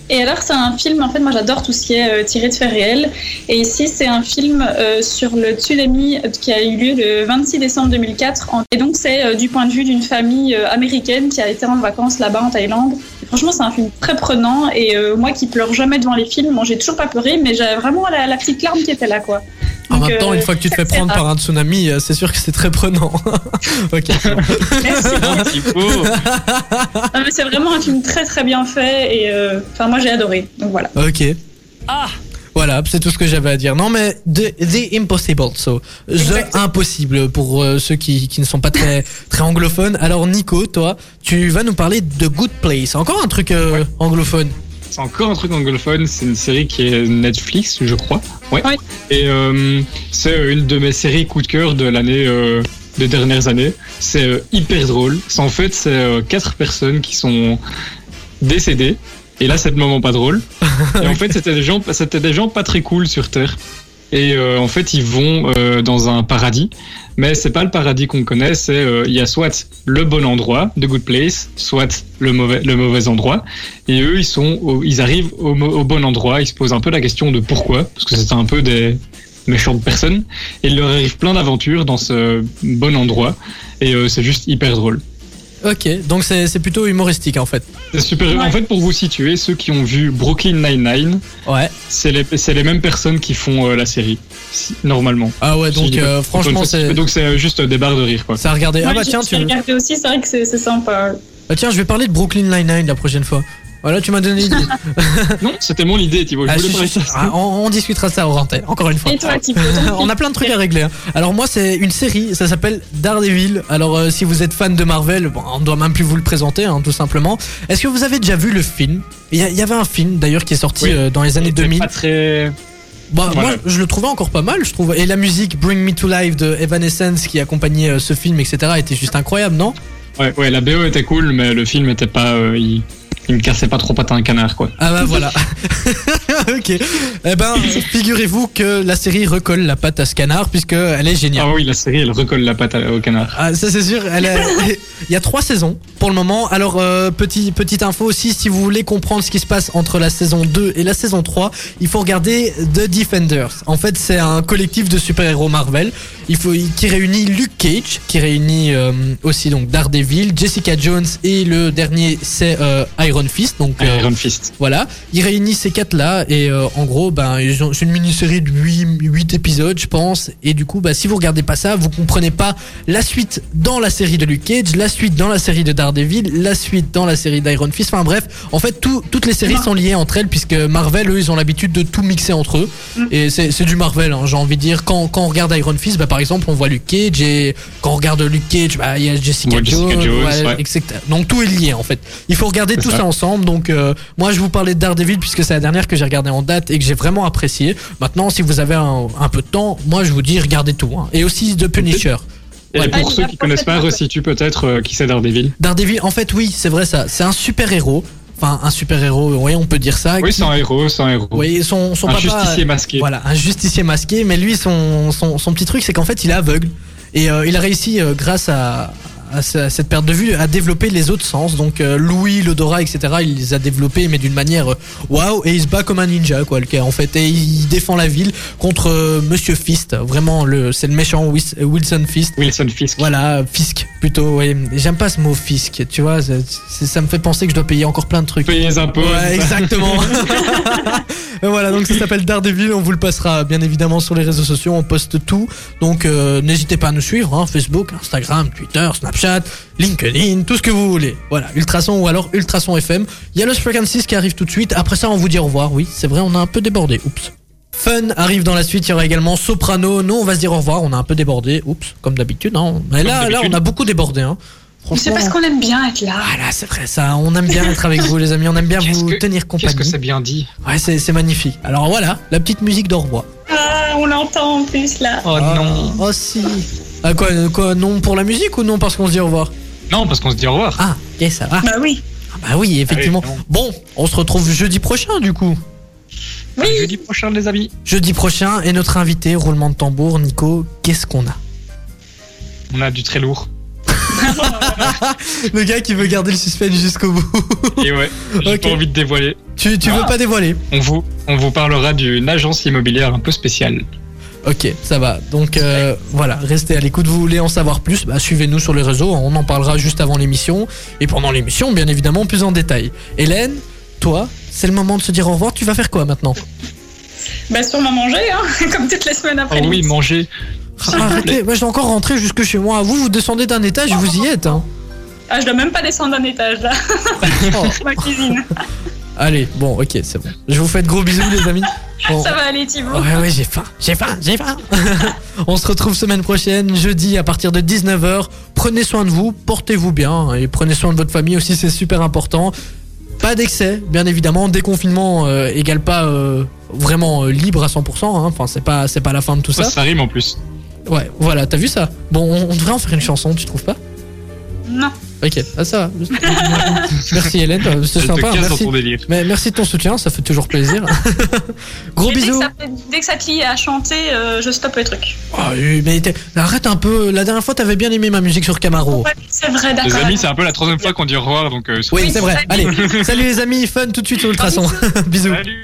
Speaker 2: Et alors, c'est un film. En fait, moi, j'adore tout ce qui est euh, tiré de faits réels. Et ici, c'est un film euh, sur le tsunami qui a eu lieu le 26 décembre 2004. En- Et donc, c'est euh, du point de vue d'une famille euh, américaine qui a été en vacances là-bas en Thaïlande. Franchement, c'est un film très prenant. Et euh, moi, qui pleure jamais devant les films, bon, j'ai toujours pas pleuré, mais j'avais vraiment la petite larme qui était là, quoi.
Speaker 1: En même temps,
Speaker 2: euh,
Speaker 1: une fois que tu te fais prendre par un tsunami, euh, c'est sûr que c'est très prenant. ok.
Speaker 2: Merci. Non, mais c'est vraiment un film très très bien fait et euh, enfin moi j'ai adoré. Donc voilà.
Speaker 1: Ok. Ah voilà, c'est tout ce que j'avais à dire. Non, mais The, The Impossible, so, The. Impossible pour euh, ceux qui, qui ne sont pas très, très anglophones. Alors, Nico, toi, tu vas nous parler de Good Place. Encore un truc euh, anglophone.
Speaker 3: C'est encore un truc anglophone, c'est une série qui est Netflix, je crois. Ouais.
Speaker 2: Ouais.
Speaker 3: Et euh, c'est une de mes séries coup de cœur de l'année, euh, des dernières années. C'est euh, hyper drôle. C'est en fait, c'est euh, quatre personnes qui sont décédées. Et là, c'est le moment pas drôle. Et en fait, c'était des gens, c'était des gens pas très cool sur Terre. Et euh, en fait, ils vont euh, dans un paradis, mais c'est pas le paradis qu'on connaît. C'est euh, il y a soit le bon endroit, the good place, soit le mauvais, le mauvais endroit. Et eux, ils sont, ils arrivent au, au bon endroit. Ils se posent un peu la question de pourquoi, parce que c'est un peu des méchantes personnes. Et il leur arrive plein d'aventures dans ce bon endroit. Et euh, c'est juste hyper drôle.
Speaker 1: Ok, donc c'est c'est plutôt humoristique en fait.
Speaker 3: C'est super.
Speaker 2: Ouais.
Speaker 3: En fait, pour vous situer, ceux qui ont vu Brooklyn Nine-Nine,
Speaker 1: Ouais.
Speaker 3: c'est les, c'est les mêmes personnes qui font euh, la série, si- normalement.
Speaker 1: Ah ouais, donc euh, franchement, c'est.
Speaker 3: Donc c'est euh, juste des barres de rire, quoi.
Speaker 1: Ça a regardé. Ah bah tiens, tu
Speaker 2: regardé aussi, c'est vrai que c'est c'est sympa.
Speaker 1: Ah, tiens, je vais parler de Brooklyn Nine-Nine la prochaine fois. Voilà, tu m'as donné l'idée.
Speaker 3: Non, c'était mon idée, Thibaut. Je
Speaker 1: Ah,
Speaker 3: voulais
Speaker 1: je-
Speaker 3: parler de
Speaker 1: je-
Speaker 3: ça.
Speaker 1: ah, on, on discutera ça hors antenne, encore une fois.
Speaker 2: Et toi, Thibaut ton
Speaker 1: on a plein de trucs à régler. hein. Alors moi c'est une série, ça s'appelle Daredevil. Alors euh, si vous êtes fan de Marvel, bon, on doit même plus vous le présenter, hein, tout simplement. Est-ce que vous avez déjà vu le film? Il y, avait un film d'ailleurs qui est sorti
Speaker 3: Oui.
Speaker 1: euh, dans les années
Speaker 3: C'était
Speaker 1: 2000.
Speaker 3: Pas très.
Speaker 1: Bah,
Speaker 3: Voilà.
Speaker 1: Moi je le trouvais encore pas mal, je trouve. Et la musique Bring Me to Life de Evanescence qui accompagnait euh, ce film, etc. était juste incroyable, non?
Speaker 3: Ouais, ouais, la BO était cool, mais le film était pas. euh, il- il me cassait pas trop patin un canard, quoi.
Speaker 1: Ah bah voilà. ok. Eh ben, figurez-vous que la série recolle la patte à ce canard puisque elle est géniale.
Speaker 3: Ah oui, la série, elle recolle la patte au canard.
Speaker 1: Ah, ça c'est sûr. Elle a- Il y a trois saisons pour le moment. Alors euh, petit petite info aussi, si vous voulez comprendre ce qui se passe entre la saison 2 et la saison 3, il faut regarder The Defenders. En fait, c'est un collectif de super-héros Marvel. Il faut qui réunit Luke Cage, qui réunit euh, aussi donc Daredevil, Jessica Jones et le dernier c'est euh, Iron Fist. Donc euh,
Speaker 3: Iron Fist.
Speaker 1: voilà, ils réunissent ces quatre-là et euh, en gros, ben, ils ont- c'est une mini-série de 8, épisodes, je pense. Et du coup, bah, si vous regardez pas ça, vous comprenez pas la suite dans la série de Luke Cage, la suite dans la série de Daredevil, la suite dans la série d'Iron Fist. Enfin bref, en fait, tout- toutes les séries sont liées entre elles puisque Marvel, eux, ils ont l'habitude de tout mixer entre eux. Et c'est du Marvel, hein, j'ai envie de dire. Quand, quand on regarde Iron Fist, bah, par exemple, on voit Luke Cage et quand on regarde Luke Cage, bah, il y a Jessica,
Speaker 3: Ouais, Jessica
Speaker 1: Jones,
Speaker 3: Jones,
Speaker 1: ouais,
Speaker 3: ouais.
Speaker 1: etc. Donc tout est lié en fait. Il faut regarder tout
Speaker 3: ça.
Speaker 1: ça ensemble. Donc euh, moi je vous parlais de Daredevil puisque c'est la dernière que j'ai regardée en date et que j'ai vraiment apprécié. Maintenant si vous avez un, un peu de temps, moi je vous dis regardez tout. hein. Et aussi The Punisher.
Speaker 3: Et
Speaker 1: Ouais.
Speaker 3: pour
Speaker 2: Ah,
Speaker 3: ceux qui connaissent pas, resitue peut-être euh, qui c'est Daredevil?
Speaker 1: Daredevil, en fait oui c'est vrai ça. C'est un super héros. Enfin un super héros, oui on peut dire ça.
Speaker 3: Oui,
Speaker 1: qui-
Speaker 3: c'est un héros, c'est un héros.
Speaker 1: Oui, son, son
Speaker 3: un
Speaker 1: papa.
Speaker 3: justicier masqué.
Speaker 1: Voilà, un justicier masqué. Mais lui, son, son, son petit truc, c'est qu'en fait, il est aveugle. Et euh, il a réussi, euh, grâce à, à ce- à cette perte de vue, à développer les autres sens. Donc, euh, l'ouïe, l'odorat, etc., il les a développés, mais d'une manière euh, waouh. Et il se bat comme un ninja, quoi, le gars, en fait. Et il défend la ville contre euh, Monsieur Fist. Vraiment, le, c'est le méchant Wilson Fist.
Speaker 3: Wilson Fisk.
Speaker 1: Voilà, Fisk, plutôt, ouais. J'aime pas ce mot Fisk, tu vois. ça me fait penser que je dois payer encore plein de trucs.
Speaker 3: Payer les impôts.
Speaker 1: Ouais, exactement. Et voilà, donc ça s'appelle Daredevil. On vous le passera bien évidemment sur les réseaux sociaux. On poste tout. Donc euh, n'hésitez pas à nous suivre hein, Facebook, Instagram, Twitter, Snapchat, LinkedIn, tout ce que vous voulez. Voilà, Ultrason ou alors Ultrason FM. Il y a le Frequencies qui arrive tout de suite. Après ça, on vous dit au revoir. Oui, c'est vrai, on a un peu débordé. Oups. Fun arrive dans la suite, il y aura également Soprano. Nous, on va se dire au revoir, on a un peu débordé. Oups, comme d'habitude. Hein. Mais là, là, on a beaucoup débordé. Hein.
Speaker 2: C'est parce qu'on aime bien être là.
Speaker 1: Voilà, c'est vrai, ça. On aime bien être avec vous, les amis. On aime bien
Speaker 3: Qu'est-ce
Speaker 1: vous
Speaker 3: que-
Speaker 1: tenir compagnie.
Speaker 3: Qu'est-ce que c'est bien dit
Speaker 1: Ouais, c'est c'est magnifique. Alors voilà, la petite musique revoir.
Speaker 2: Ah, on l'entend en plus là.
Speaker 3: Oh
Speaker 1: Ah,
Speaker 3: non.
Speaker 1: Oh si. Ah quoi, quoi, non pour la musique ou non parce qu'on se dit au revoir?
Speaker 3: Non, parce qu'on se dit au revoir.
Speaker 1: Ah, ok, ça? Va.
Speaker 2: Bah oui.
Speaker 1: Ah bah oui, effectivement.
Speaker 3: Allez,
Speaker 1: Bon, on se retrouve jeudi prochain du coup.
Speaker 2: Oui.
Speaker 3: Jeudi prochain, les amis.
Speaker 1: Jeudi prochain et notre invité, roulement de tambour, Nico, qu'est-ce qu'on a?
Speaker 3: On a du très lourd.
Speaker 1: Le gars qui veut garder le suspense jusqu'au bout.
Speaker 3: Et ouais, j'ai pas envie de dévoiler.
Speaker 1: tu tu veux pas dévoiler
Speaker 3: On vous, on vous parlera d'une agence immobilière un peu spéciale.
Speaker 1: Ok, ça va. Donc euh, voilà, restez à l'écoute. Vous voulez en savoir plus bah, Suivez-nous sur les réseaux. On en parlera juste avant l'émission. Et pendant l'émission, bien évidemment, plus en détail. Hélène, toi, c'est le moment de se dire au revoir. Tu vas faire quoi maintenant?
Speaker 2: Bah sûrement manger, hein, comme toutes les semaines après.
Speaker 3: Oh oui, manger.
Speaker 1: Ah, Arrêtez, moi je dois encore rentrer jusque chez moi. Vous, vous descendez d'un étage, vous y êtes. Hein.
Speaker 2: Ah, je dois même pas descendre d'un étage là.
Speaker 1: Oh.
Speaker 2: Ma cuisine.
Speaker 1: Allez, bon, ok, c'est bon. Je vous fais de gros bisous, les amis. Bon.
Speaker 2: Ça va aller, Thibaut.
Speaker 1: Ouais, ouais, j'ai faim, j'ai faim, j'ai faim. On se retrouve semaine prochaine, jeudi à partir de 19h. Prenez soin de vous, portez-vous bien et prenez soin de votre famille aussi, c'est super important. Pas d'excès, bien évidemment. Déconfinement euh, égale pas euh, vraiment euh, libre à 100%. hein. Enfin, c'est pas, c'est pas la fin de tout
Speaker 3: Ça,
Speaker 1: ça.
Speaker 3: ça rime en plus.
Speaker 1: Ouais, voilà, t'as vu ça Bon, on, on devrait en faire une chanson, tu trouves pas
Speaker 2: Non.
Speaker 1: Ok, ah, ça va. merci Hélène, c'est
Speaker 3: Elle te
Speaker 1: sympa. Merci.
Speaker 3: ton délire.
Speaker 1: Mais merci de ton soutien, ça fait toujours plaisir. Gros
Speaker 2: Et dès que,
Speaker 1: bisous.
Speaker 2: ça, dès que ça te lie à chanter, euh, je stoppe le truc.
Speaker 1: Ah oui, mais t'es- arrête un peu. La dernière fois, t'avais bien aimé ma musique sur Camaro.
Speaker 2: Ouais, c'est vrai,
Speaker 3: Les
Speaker 2: d'accord.
Speaker 3: amis, c'est un peu la troisième fois qu'on dit au revoir, donc euh,
Speaker 1: Oui,
Speaker 2: Oui,
Speaker 1: c'est vrai.
Speaker 2: salut.
Speaker 1: Allez, salut les amis, fun tout de suite sur Ultrason. Bisous.
Speaker 3: Salut